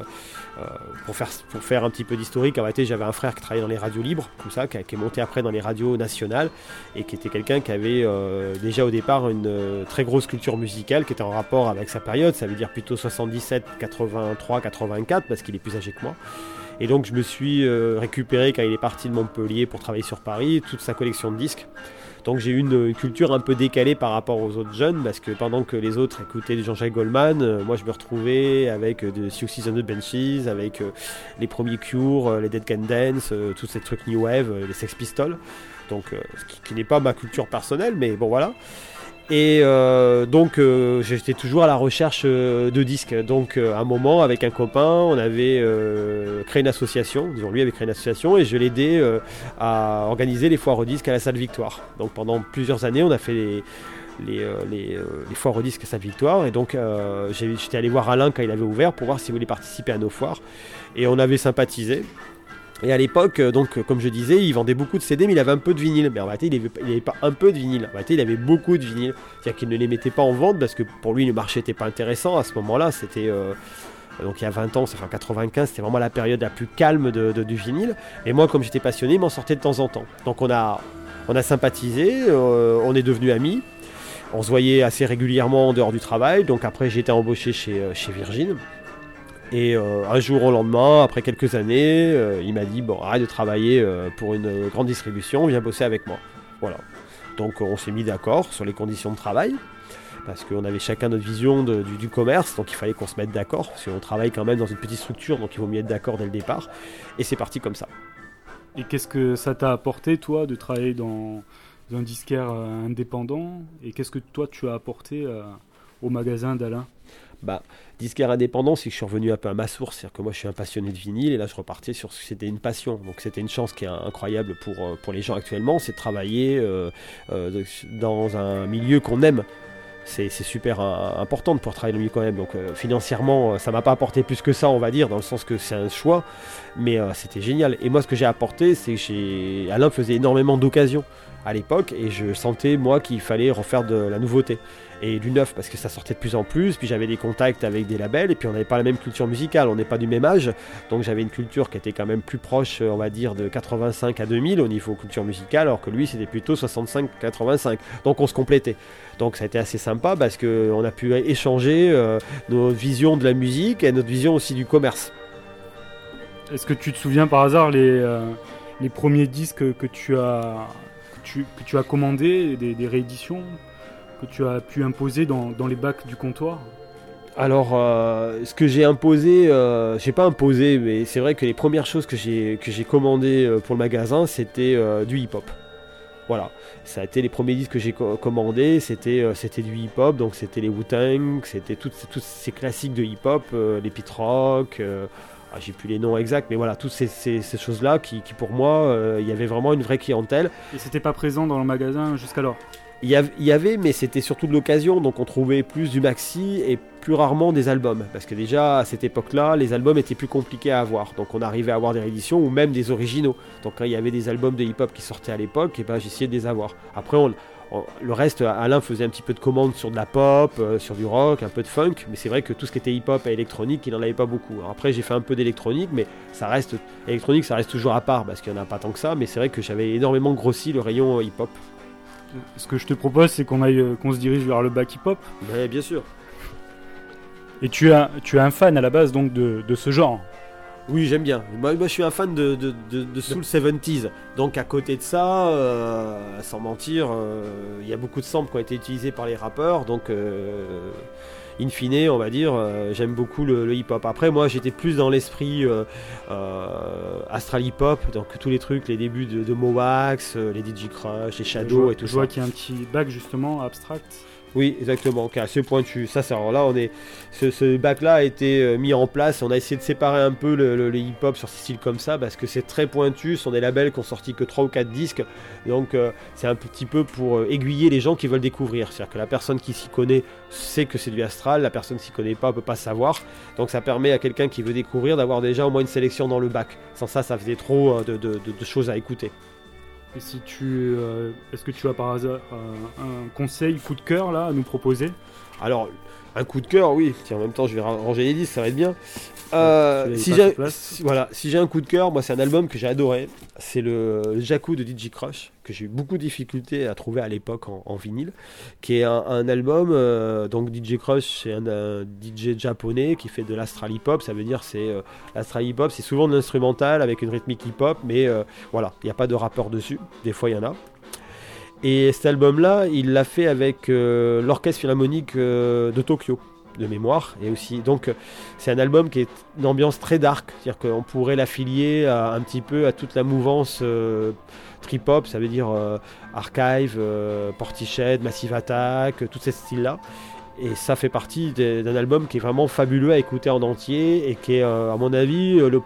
pour, faire, pour faire un petit peu d'historique, en j'avais un frère qui travaillait dans les radios libres, ça, qui, est monté après dans les radios nationales, et qui était quelqu'un qui avait déjà au départ une très grosse culture musicale qui était en rapport avec sa période, ça veut dire plutôt 77, 83, 84, parce qu'il est plus âgé que moi. Et donc je me suis récupéré quand il est parti de Montpellier pour travailler sur Paris, toute sa collection de disques. Donc j'ai eu une, une culture un peu décalée par rapport aux autres jeunes, parce que pendant que les autres écoutaient Jean-Jacques Goldman, euh, moi je me retrouvais avec euh, de Siouxsie and the Benchies, avec euh, les premiers Cure, euh, les Dead Can Dance, euh, tous ces trucs New Wave, euh, les Sex Pistols. Donc euh, ce qui n'est pas ma culture personnelle, mais bon voilà. Et euh, donc euh, j'étais toujours à la recherche euh, de disques. Donc à un moment avec un copain, on avait créé une association. Disons lui avait créé une association et je l'ai aidé euh, à organiser les foires aux disques à la salle Victoire. Donc pendant plusieurs années, on a fait les foires aux disques à salle Victoire et donc j'étais allé voir Alain quand il avait ouvert pour voir s'il voulait participer à nos foires et on avait sympathisé. Et à l'époque, euh, donc, comme je disais, il vendait beaucoup de CD, mais il avait un peu de vinyle. Mais en réalité, il n'avait avait pas un peu de vinyle. En réalité, il avait beaucoup de vinyle. C'est-à-dire qu'il ne les mettait pas en vente parce que pour lui, le marché n'était pas intéressant. À ce moment-là, c'était. euh, donc il y a 20 ans, c'est en 95, c'était vraiment la période la plus calme de, du vinyle. Et moi, comme j'étais passionné, m'en sortait de temps en temps. Donc on a, on a sympathisé, euh, on est devenus amis. On se voyait assez régulièrement en dehors du travail. Donc après, été embauché chez, euh, chez Virgin. Et euh, un jour au lendemain, après quelques années, euh, il m'a dit bon arrête de travailler euh, pour une grande distribution, viens bosser avec moi. Voilà. Donc on s'est mis d'accord sur les conditions de travail parce qu'on avait chacun notre vision du, commerce, donc il fallait qu'on se mette d'accord parce qu'on travaille quand même dans une petite structure, donc il vaut mieux être d'accord dès le départ. Et c'est parti comme ça. Et qu'est-ce que ça t'a apporté, toi, de travailler dans un disquaire indépendant? Et qu'est-ce que toi, tu as apporté au magasin d'Alain? Bah, disquaire indépendant, c'est que je suis revenu un peu à ma source, c'est-à-dire que moi je suis un passionné de vinyle et là je repartais sur ce que c'était une passion. Donc c'était une chance qui est incroyable pour, euh, pour les gens actuellement, c'est de travailler euh, euh, de- dans un milieu qu'on aime. C'est super important de pouvoir travailler le milieu qu'on aime. Donc financièrement, ça m'a pas apporté plus que ça, on va dire, dans le sens que c'est un choix, mais c'était génial. Et moi ce que j'ai apporté, c'est que Alain faisait énormément d'occasions à l'époque et je sentais moi qu'il fallait refaire de la nouveauté et du neuf parce que ça sortait de plus en plus. Puis j'avais des contacts avec des labels et puis on n'avait pas la même culture musicale, on n'est pas du même âge. Donc j'avais une culture qui était quand même plus proche, euh, on va dire, de 85 à 2000 au niveau culture musicale, alors que lui c'était plutôt 65-85. Donc on se complétait. Donc ça a été assez sympa parce qu'on a pu échanger euh, nos visions de la musique et notre vision aussi du commerce. Est-ce que tu te souviens par hasard les, euh, premiers disques que tu as, que tu, as commandés, des rééditions? Que tu as pu imposer dans, dans les bacs du comptoir Alors, euh, ce que j'ai imposé, euh, j'ai pas imposé, mais c'est vrai que les premières choses que j'ai que j'ai commandées euh, pour le magasin, c'était euh, du hip-hop. Voilà, ça a été les premiers disques que j'ai co- commandés, c'était c'était du hip-hop, donc c'était les Wu-Tang, c'était toutes tous ces classiques de hip-hop, les Pit Rock. ah, j'ai plus les noms exacts, mais voilà, toutes ces, ces- ces choses-là qui, qui, pour moi, il y avait vraiment une vraie clientèle. Et c'était pas présent dans le magasin jusqu'alors? Il y, avait, mais c'était surtout de l'occasion, donc on trouvait plus du maxi et plus rarement des albums. Parce que déjà, à cette époque-là, les albums étaient plus compliqués à avoir. Donc on arrivait à avoir des rééditions ou même des originaux. Donc quand il y avait des albums de hip-hop qui sortaient à l'époque, et ben, j'essayais de les avoir. Après, on- le reste, Alain faisait un petit peu de commandes sur de la pop, euh, sur du rock, un peu de funk, mais c'est vrai que tout ce qui était hip-hop et électronique, il n'en avait pas beaucoup. Après, j'ai fait un peu d'électronique, mais ça reste électronique, ça reste toujours à part parce qu'il n'y en a pas tant que ça. Mais c'est vrai que j'avais énormément grossi le rayon hip-hop. Ce que je te propose, c'est qu'on aille, euh, qu'on se dirige vers le bac hip-hop. Bien sûr. Et tu es, un- tu es un fan à la base donc de, de ce genre. Oui, j'aime bien. Moi, moi, je suis un fan de, de, de, de Soul 70s. Donc, à côté de ça, euh, sans mentir, euh, il y a beaucoup de samples qui ont été utilisés par les rappeurs. Donc, euh, in fine, on va dire, euh, j'aime beaucoup le, le hip-hop. Après, moi, j'étais plus dans l'esprit euh, euh, Astral Hip-Hop. Donc, tous les trucs, les débuts de, de Mowax, les DJ Crush, les je Shadow et tout je ça. vois qu'il y a un petit bac justement abstract. Oui, exactement, qui assez pointu. Ça, alors là, on est, ce, bac-là a été euh, mis en place. On a essayé de séparer un peu le, hip-hop sur ces styles comme ça parce que c'est très pointu. Ce sont des labels qui ont sorti que 3 ou 4 disques, donc euh, c'est un petit peu pour euh, aiguiller les gens qui veulent découvrir. C'est-à-dire que la personne qui s'y connaît sait que c'est du astral, la personne qui s'y connaît pas peut pas savoir. Donc ça permet à quelqu'un qui veut découvrir d'avoir déjà au moins une sélection dans le bac. Sans ça, ça faisait trop de- de choses à écouter. Et si tu, euh, est-ce que tu as par hasard un conseil, coup de cœur là à nous proposer? Alors, un coup de cœur, oui. Tiens, en même temps, je vais ra- ranger les disques, ça va être bien. Euh, si j'ai si- voilà, si j'ai un coup de cœur, moi, c'est un album que j'ai adoré. C'est le, le Jakku de DJ Crush, que j'ai eu beaucoup de difficultés à trouver à l'époque en, vinyle, qui est un, album. euh, donc, DJ Crush, c'est un, DJ japonais qui fait de l'astral hip hop. Ça veut dire, c'est euh, l'astral hip hop, c'est souvent de l'instrumental avec une rythmique hip hop, mais euh, voilà, il n'y a pas de rappeur dessus. Des fois, il y en a. Et cet album-là, il l'a fait avec l'orchestre philharmonique de Tokyo, de mémoire. Et aussi, donc, c'est un album qui est une ambiance très dark, c'est-à-dire qu'on pourrait l'affilier un petit peu à toute la mouvance trip-hop, ça veut dire euh, Archive, euh, Portiched, Massive Attack, euh, tous ces styles-là. Et ça fait partie d'un album qui est vraiment fabuleux à écouter en entier et qui est, à mon avis, le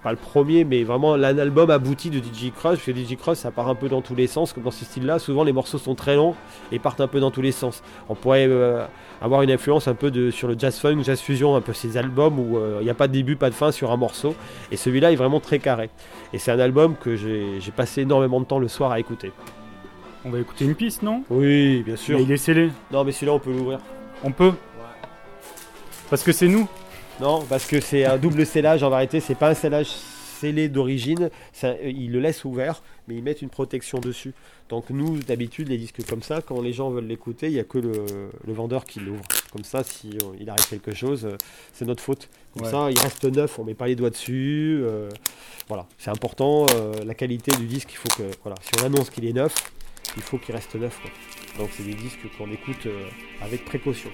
pas le premier, mais vraiment l'un album abouti de DJ Crush. Parce DJ Crush, ça part un peu dans tous les sens, comme dans ce style-là. Souvent, les morceaux sont très longs et partent un peu dans tous les sens. On pourrait avoir une influence un peu de, sur le jazz funk, jazz fusion, un peu ces albums où euh, il n'y a pas de début, pas de fin sur un morceau. Et celui-là est vraiment très carré. Et c'est un album que j'ai passé énormément de temps le soir à écouter. On va écouter une piste, non? Oui, bien sûr. Mais il est scellé. Non, mais celui-là, on peut l'ouvrir. On peut? Parce que c'est nous? Non, parce que c'est un double scellage en vérité, c'est pas un scellage scellé d'origine, un- ils le laissent ouvert, mais ils mettent une protection dessus. Donc nous, d'habitude, les disques comme ça, quand les gens veulent l'écouter, il n'y a que le, le vendeur qui l'ouvre. Comme ça, si euh, il arrive quelque chose, euh, c'est notre faute. Comme Ouais. ça, il reste neuf, on met pas les doigts dessus. euh, voilà, c'est important, euh, la qualité du disque, il faut que, voilà, si on annonce qu'il est neuf, il faut qu'il reste neuf. quoi. Donc c'est des disques qu'on écoute avec précaution.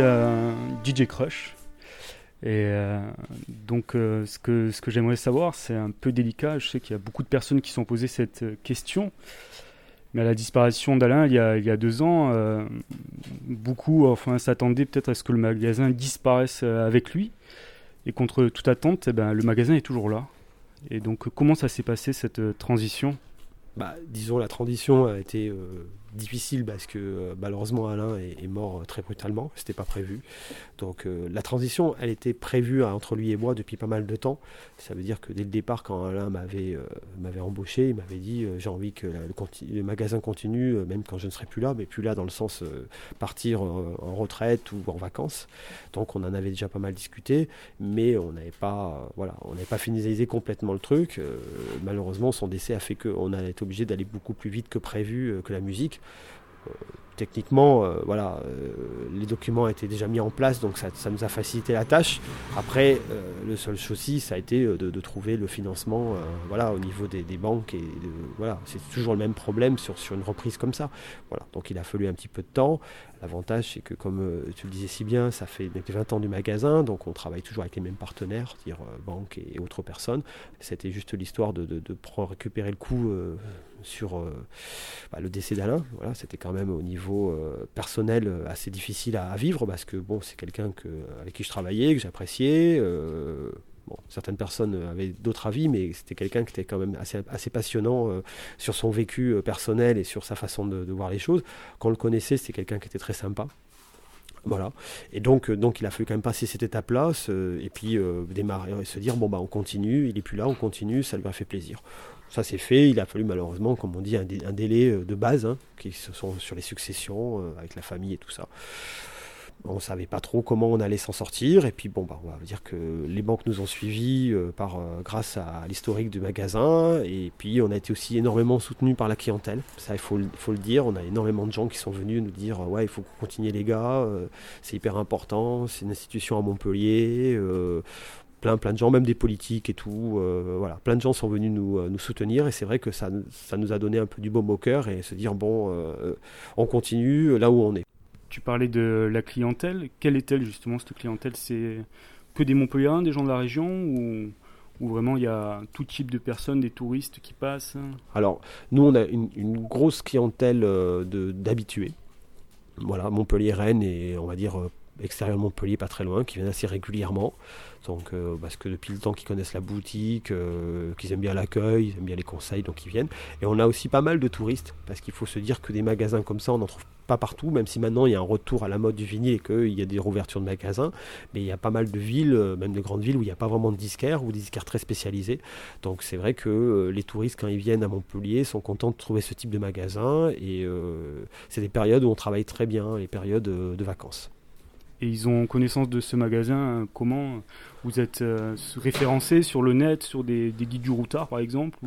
Euh, DJ Crush. Et euh, donc, euh, ce que, ce que j'aimerais savoir, c'est un peu délicat. Je sais qu'il y a beaucoup de personnes qui sont posées cette euh, question. Mais à la disparition d'Alain, il, il y a deux ans, beaucoup enfin, s'attendaient peut-être à ce que le magasin disparaisse avec lui. Et contre toute attente, eh ben, le magasin est toujours là. Et donc, comment ça s'est passé cette transition? Bah, disons, la transition a été difficile parce que euh, malheureusement Alain est, mort euh, très brutalement. C'était pas prévu. Donc euh, la transition, elle était prévue hein, entre lui et moi depuis pas mal de temps. Ça veut dire que dès le départ, quand Alain m'avait m'avait embauché, il m'avait dit j'ai envie que le, magasin continue, même quand je ne serai plus là, mais plus là dans le sens partir en retraite ou en vacances. Donc on en avait déjà pas mal discuté, mais on n'avait pas, voilà, on n'avait pas finalisé complètement le truc. Malheureusement, son décès a fait qu'on a été obligé d'aller beaucoup plus vite que prévu que la musique. Euh, techniquement, euh, voilà, euh, les documents étaient déjà mis en place, donc ça, nous a facilité la tâche. Après, le seul souci, ça a été de, trouver le financement, voilà, au niveau des, banques et voilà, c'est toujours le même problème sur, une reprise comme ça. Donc il a fallu un petit peu de temps. L'avantage, c'est que comme tu le disais si bien, ça fait depuis 20 ans du magasin, donc on travaille toujours avec les mêmes partenaires, banques et, autres personnes. C'était juste l'histoire de, récupérer le euh, sur euh, bah, le décès d'Alain. Voilà, c'était quand même au niveau euh, personnel euh, assez difficile à, vivre parce que bon, c'est quelqu'un que, avec qui je travaillais, que j'appréciais. Bon, certaines personnes avaient d'autres avis, mais c'était quelqu'un qui était quand même assez, passionnant sur son vécu personnel et sur sa façon de, voir les choses. Quand on le connaissait, c'était quelqu'un qui était très sympa. Voilà. Et donc, donc il a fallu quand même passer cette étape-là, et puis démarrer et se dire bon bah on continue, il est plus là, on continue, ça lui a fait plaisir. Ça c'est fait, il a fallu malheureusement, comme on dit, un, dé- un délai euh, de base, hein, qui se sont sur les successions, euh, avec la famille et tout ça. On ne savait pas trop comment on allait s'en sortir, et puis bon, bah, on va dire que les banques nous ont suivis euh, par, grâce à l'historique du magasin, et puis on a été aussi énormément soutenu par la clientèle. Ça, il faut, le- faut le dire, on a énormément de gens qui sont venus nous dire ouais, il faut continuer les gars, c'est hyper important, c'est une institution à Montpellier. Plein plein de gens, même des politiques et tout, euh, voilà, plein de gens sont venus nous, euh, nous soutenir et c'est vrai que ça, ça nous a donné un peu du baume au cœur et se dire bon, euh, on continue là où on est. Tu parlais de la clientèle. Quelle est-elle justement cette clientèle? C'est que des Montpelliérains, des gens de la région ou, ou vraiment il y a tout type de personnes, des touristes qui passent? Alors, nous, on a une, une grosse clientèle euh, d'habitués. Voilà, Montpellier, Rennes et on va dire extérieur de Montpellier, pas très loin, qui viennent assez régulièrement. Donc, euh, parce que depuis le temps qu'ils connaissent la boutique, euh, qu'ils aiment bien l'accueil, ils aiment bien les conseils, donc ils viennent. Et on a aussi pas mal de touristes, parce qu'il faut se dire que des magasins comme ça, on n'en trouve pas partout, même si maintenant il y a un retour à la mode du vinyle et qu'il y a des rouvertures de magasins. Mais il y a pas mal de villes, euh, même de grandes villes, où il n'y a pas vraiment de disquaires ou des disquaires très spécialisés. Donc c'est vrai que euh, les touristes, quand ils viennent à Montpellier, sont contents de trouver ce type de magasin. Et c'est des périodes où on travaille très bien, les périodes de vacances. Et ils ont connaissance de ce magasin. euh, Comment Vous êtes euh, référencé sur le net, sur des, des guides du routard par exemple.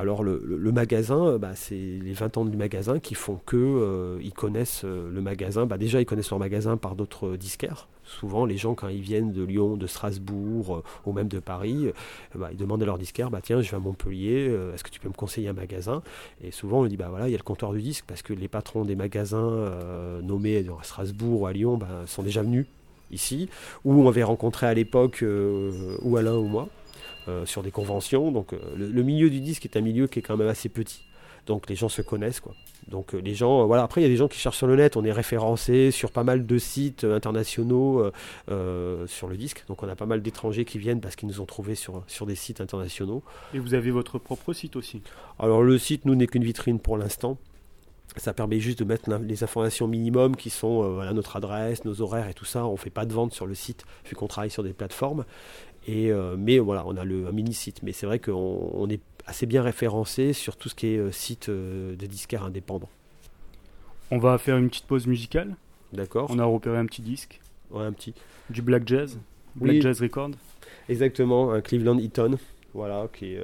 Alors le, magasin, euh, bah, c'est les 20 ans du magasin qui font que euh, ils connaissent euh, le magasin. Bah, déjà, ils connaissent leur magasin par d'autres euh, disquaires. Souvent, les gens, quand ils viennent de Lyon, de Strasbourg ou même de Paris, bah, ils demandent à leur disquaire Tiens, je vais à Montpellier, est-ce que tu peux me conseiller un magasin? Et souvent, on dit bah, voilà, Il y a le comptoir du disque parce que les patrons des magasins nommés à Strasbourg ou à Lyon sont déjà venus ici, où on avait rencontré à l'époque ou Alain ou moi. Euh, sur des conventions. Donc euh, le, le milieu du disque est un milieu qui est quand même assez petit. Donc les gens se connaissent quoi. Donc euh, les gens, voilà. Après il y a des gens qui cherchent sur le net. On est référencé sur pas mal de sites internationaux euh, sur le disque. Donc on a pas mal d'étrangers qui viennent parce qu'ils nous ont trouvés sur sur des sites internationaux. Et vous avez votre propre site aussi. Alors le site nous n'est qu'une vitrine pour l'instant. Ça permet juste de mettre les informations minimum qui sont euh, voilà, notre adresse, nos horaires et tout ça. On fait pas de vente sur le site vu qu'on travaille sur des plateformes. Et, euh, mais voilà, on a le, un mini site. Mais c'est vrai qu'on on est assez bien référencé sur tout ce qui est euh, site euh, de disquaires indépendants. On va faire une petite pause musicale. D'accord On a repéré un petit disque, Ouais, un petit. du Black Jazz, Black Oui. Jazz Record. Exactement, un Cleveland Eaton, voilà, qui est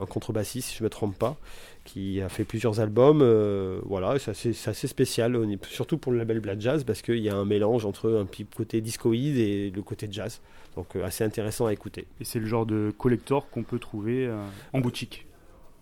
un contrebassiste, si je ne me trompe pas, qui a fait plusieurs albums. euh, voilà, c'est assez, spécial, surtout pour le label Black Jazz, parce qu'il y a un mélange entre un petit côté discoïde et le côté jazz. Donc euh, assez intéressant à écouter. Et c'est le genre de collector qu'on peut trouver euh, en boutique.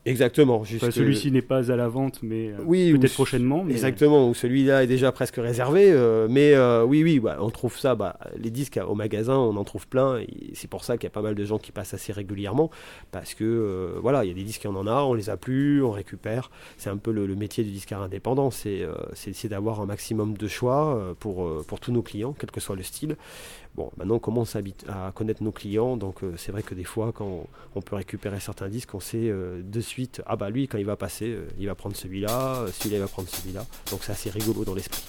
Exactement. Enfin, jusque- Celui-ci n'est pas à la vente, mais euh, Oui, ou peut-être prochainement. Mais... Exactement, où celui-là est déjà presque réservé. euh, mais euh, oui, oui, bah, on trouve ça. Bah, les disques au magasin, on en trouve plein. C'est pour ça qu'il y a pas mal de gens qui passent assez régulièrement. Parce que, euh, voilà, il y a des disques, on en a, on les a plus, on récupère. C'est un peu le, le métier du disquaire indépendant. C'est euh, d'avoir un maximum de choix euh, pour, euh, pour tous nos clients, quel que soit le style. Bon, maintenant on commence à, connaître nos clients, donc euh, c'est vrai que des fois, quand on peut récupérer certains disques, on sait euh, de suite, ah bah lui, quand il va passer, euh, il va prendre celui-là, celui-là, il va prendre celui-là. Donc c'est assez rigolo dans l'esprit.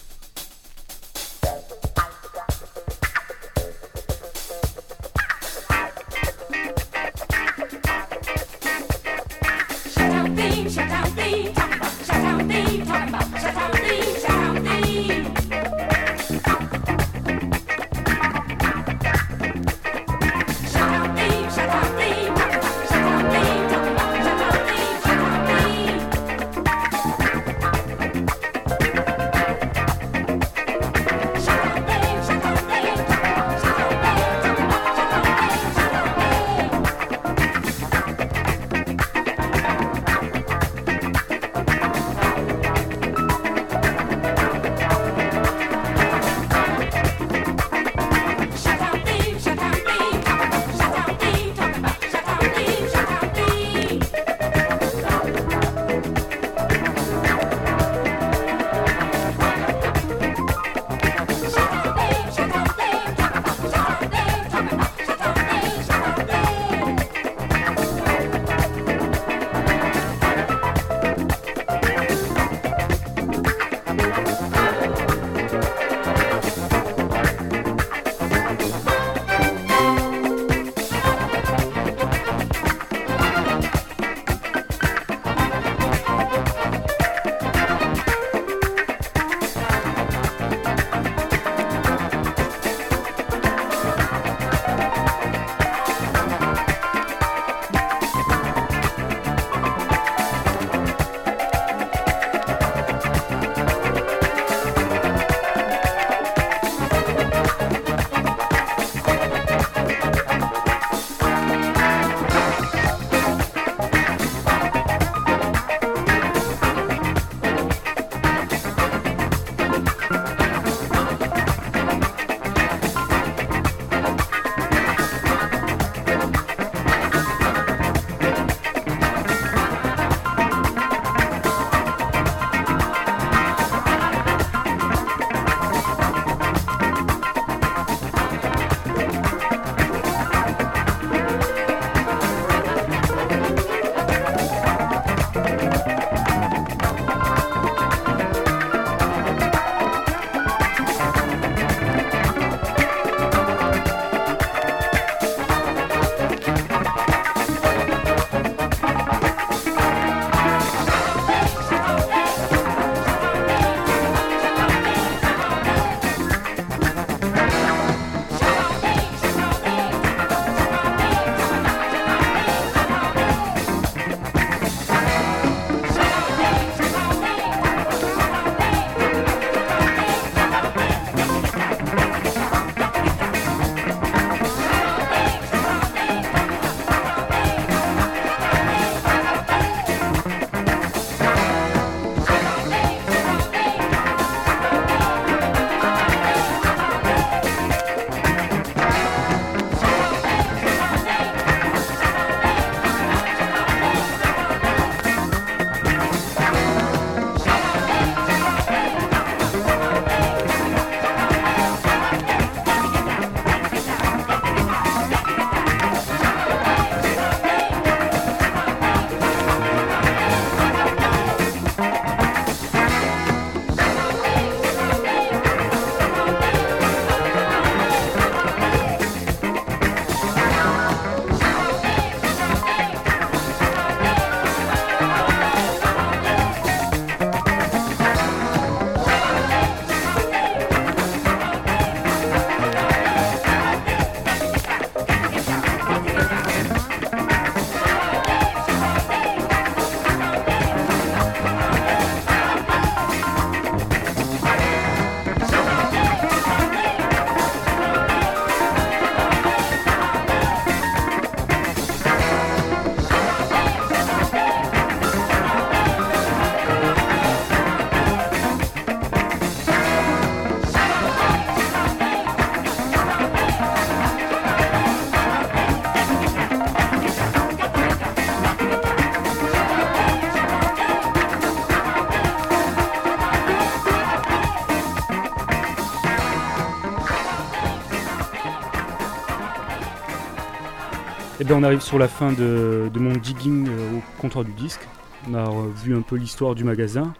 Ben, on arrive sur la fin de, mon digging euh, au comptoir du disque. On a vu un peu l'histoire du magasin.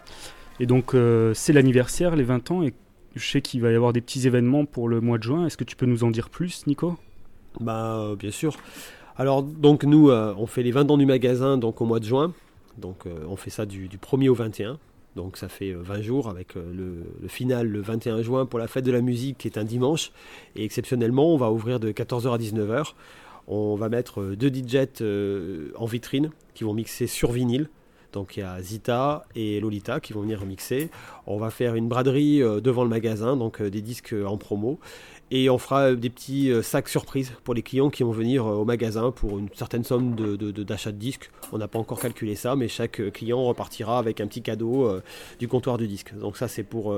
Et donc, euh, c'est l'anniversaire, les 20 ans, et je sais qu'il va y avoir des petits événements pour le mois de juin. Est-ce que tu peux nous en dire plus, Nico? Bah, euh, bien sûr. Alors, donc, nous, on fait les 20 ans du magasin donc, au mois de juin. Donc, on fait ça du, du 1er au 21. Donc, ça fait euh, 20 jours avec le, le final le 21 juin pour la fête de la musique qui est un dimanche. Et exceptionnellement, on va ouvrir de 14h à 19h. On va mettre euh, deux DJs euh, en vitrine qui vont mixer sur vinyle. Donc il y a Zita et Lolita qui vont venir mixer. On va faire une braderie euh, devant le magasin, donc des disques en promo. Et on fera des petits sacs surprises pour les clients qui vont venir au magasin pour une certaine somme de, de- de- d'achat de, disques. On n'a pas encore calculé ça, mais chaque client repartira avec un petit cadeau du comptoir du disque. Donc ça c'est pour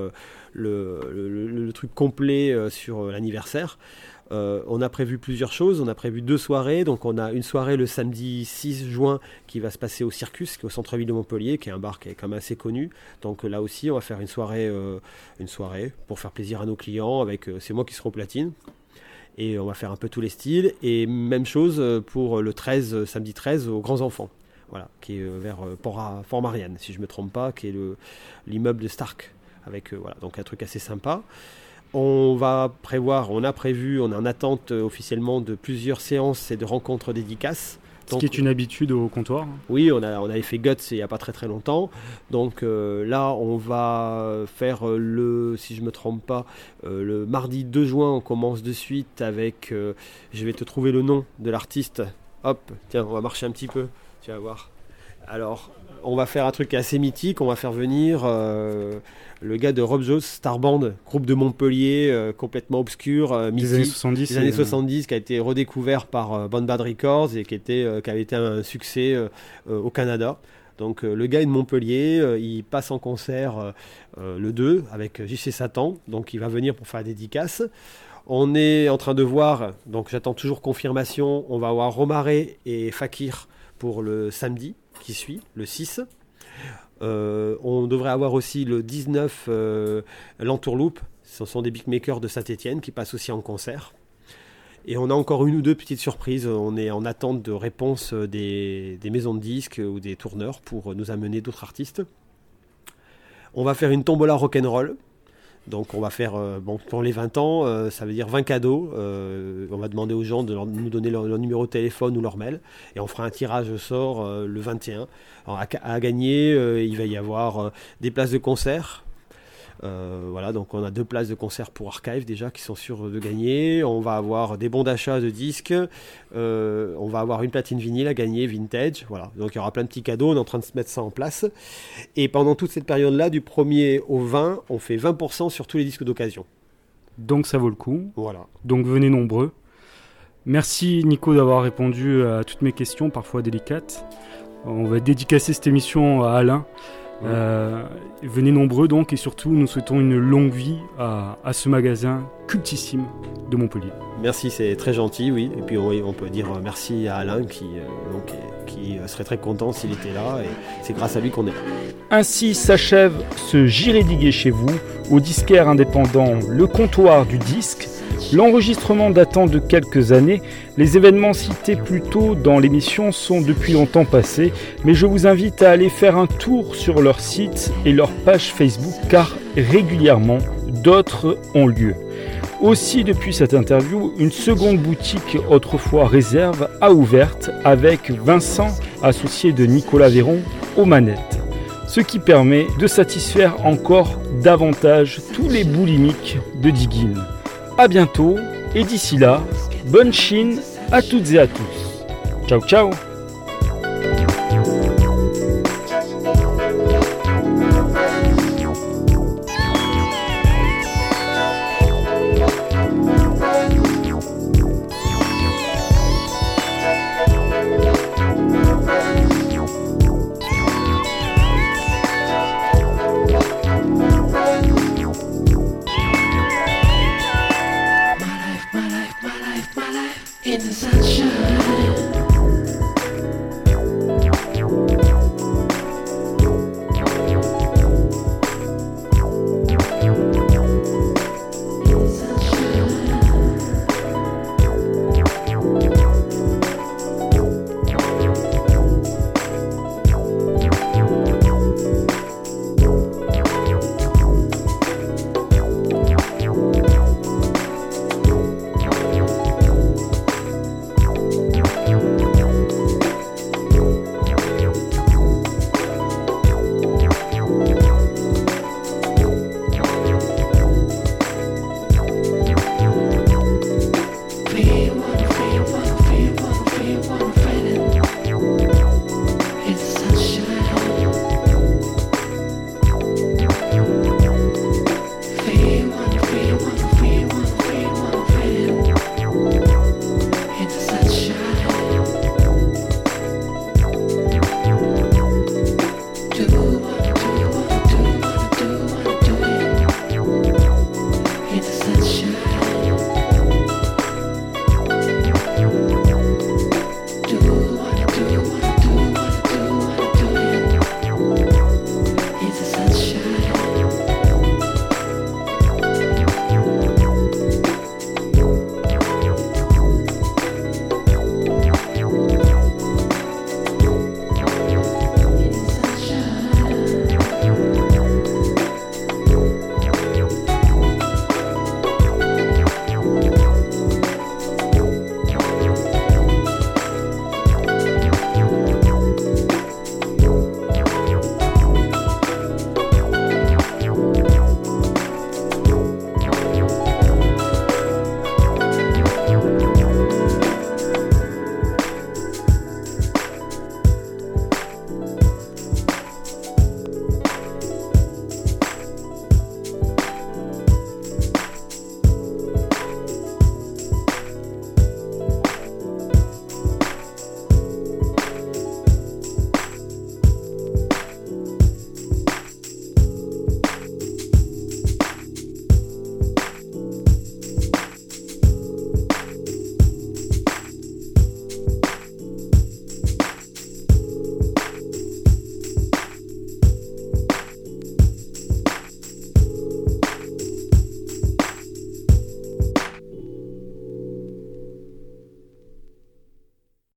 le, truc complet sur l'anniversaire. Euh, on a prévu plusieurs choses. On a prévu deux soirées. Donc, on a une soirée le samedi 6 juin qui va se passer au Circus, qui est au centre-ville de Montpellier, qui est un bar qui est quand même assez connu. Donc, là aussi, on va faire une soirée, euh, une soirée pour faire plaisir à nos clients. Avec, euh, c'est moi qui serai au platine. Et on va faire un peu tous les styles. Et même chose euh, pour le 13, euh, samedi 13, aux grands enfants. Voilà, qui est euh, vers euh, Port, Port Marianne, si je ne me trompe pas, qui est le, l'immeuble de Stark. Avec, euh, donc un truc assez sympa. On va prévoir, on a prévu, on est en attente euh, officiellement de plusieurs séances et de rencontres dédicaces. Ce qui est une habitude au comptoir. Oui, on, a, on avait fait Guts il n'y a pas très très longtemps. Donc euh, là, on va faire euh, le, si je me trompe pas, euh, le mardi 2 juin, on commence de suite avec, euh, je vais te trouver le nom de l'artiste. Hop, tiens, on va marcher un petit peu, tu vas voir. Alors, on va faire un truc assez mythique, on va faire venir euh, le gars de Rob Jones, Star Band, groupe de Montpellier, euh, complètement obscur, euh, Des années mythique 70. des années et, euh, 70 qui a été redécouvert par euh, Band Bad Records et qui, était, qui avait été un succès au Canada. Donc le gars est de Montpellier, il passe en concert le 2 avec JC Satan, donc il va venir pour faire la dédicace. On est en train de voir, donc j'attends toujours confirmation, on va avoir Romaré et Fakir pour le samedi qui suit, le 6. Euh, on devrait avoir aussi le 19 euh, l'Entourloupe, ce sont des beatmakers de Saint-Etienne qui passent aussi en concert. Et on a encore une ou deux petites surprises. On est en attente de réponses des, des maisons de disques ou des tourneurs pour nous amener d'autres artistes. On va faire une tombola rock'n'roll. Donc on va faire, euh, bon, pour les 20 ans, euh, ça veut dire 20 cadeaux. Euh, on va demander aux gens de nous donner leur, numéro de téléphone ou leur mail. Et on fera un tirage au sort le 21. Alors, à, à gagner, il va y avoir des places de concert. Euh, voilà, donc on a deux places de concert pour Archive déjà qui sont sûres de gagner. On va avoir des bons d'achat de disques. Euh, on va avoir une platine vinyle à gagner, vintage. Voilà, donc il y aura plein de petits cadeaux. On est en train de se mettre ça en place. Et pendant toute cette période-là, du 1er au 20, on fait 20% sur tous les disques d'occasion. Donc ça vaut le coup. Voilà. Donc venez nombreux. Merci Nico d'avoir répondu à toutes mes questions, parfois délicates. On va dédicacer cette émission à Alain. Euh, venez nombreux donc et surtout nous souhaitons une longue vie à, à ce magasin cultissime de Montpellier. Merci, c'est très gentil, oui. Et puis oui, on peut dire merci à Alain qui, euh, donc, qui euh, serait très content s'il était là. Et c'est grâce à lui qu'on est là. Ainsi s'achève ce J'irai diguer chez vous, au disquaire indépendant Le Comptoir du Disque. L'enregistrement datant de quelques années, les événements cités plus tôt dans l'émission sont depuis longtemps passés, mais je vous invite à aller faire un tour sur leur site et leur page Facebook car régulièrement d'autres ont lieu. Aussi, depuis cette interview, une seconde boutique, autrefois réserve, a ouverte avec Vincent, associé de Nicolas Véron, aux manettes ce qui permet de satisfaire encore davantage tous les boulimiques de Diggin. A bientôt et d'ici là, bonne Chine à toutes et à tous. Ciao ciao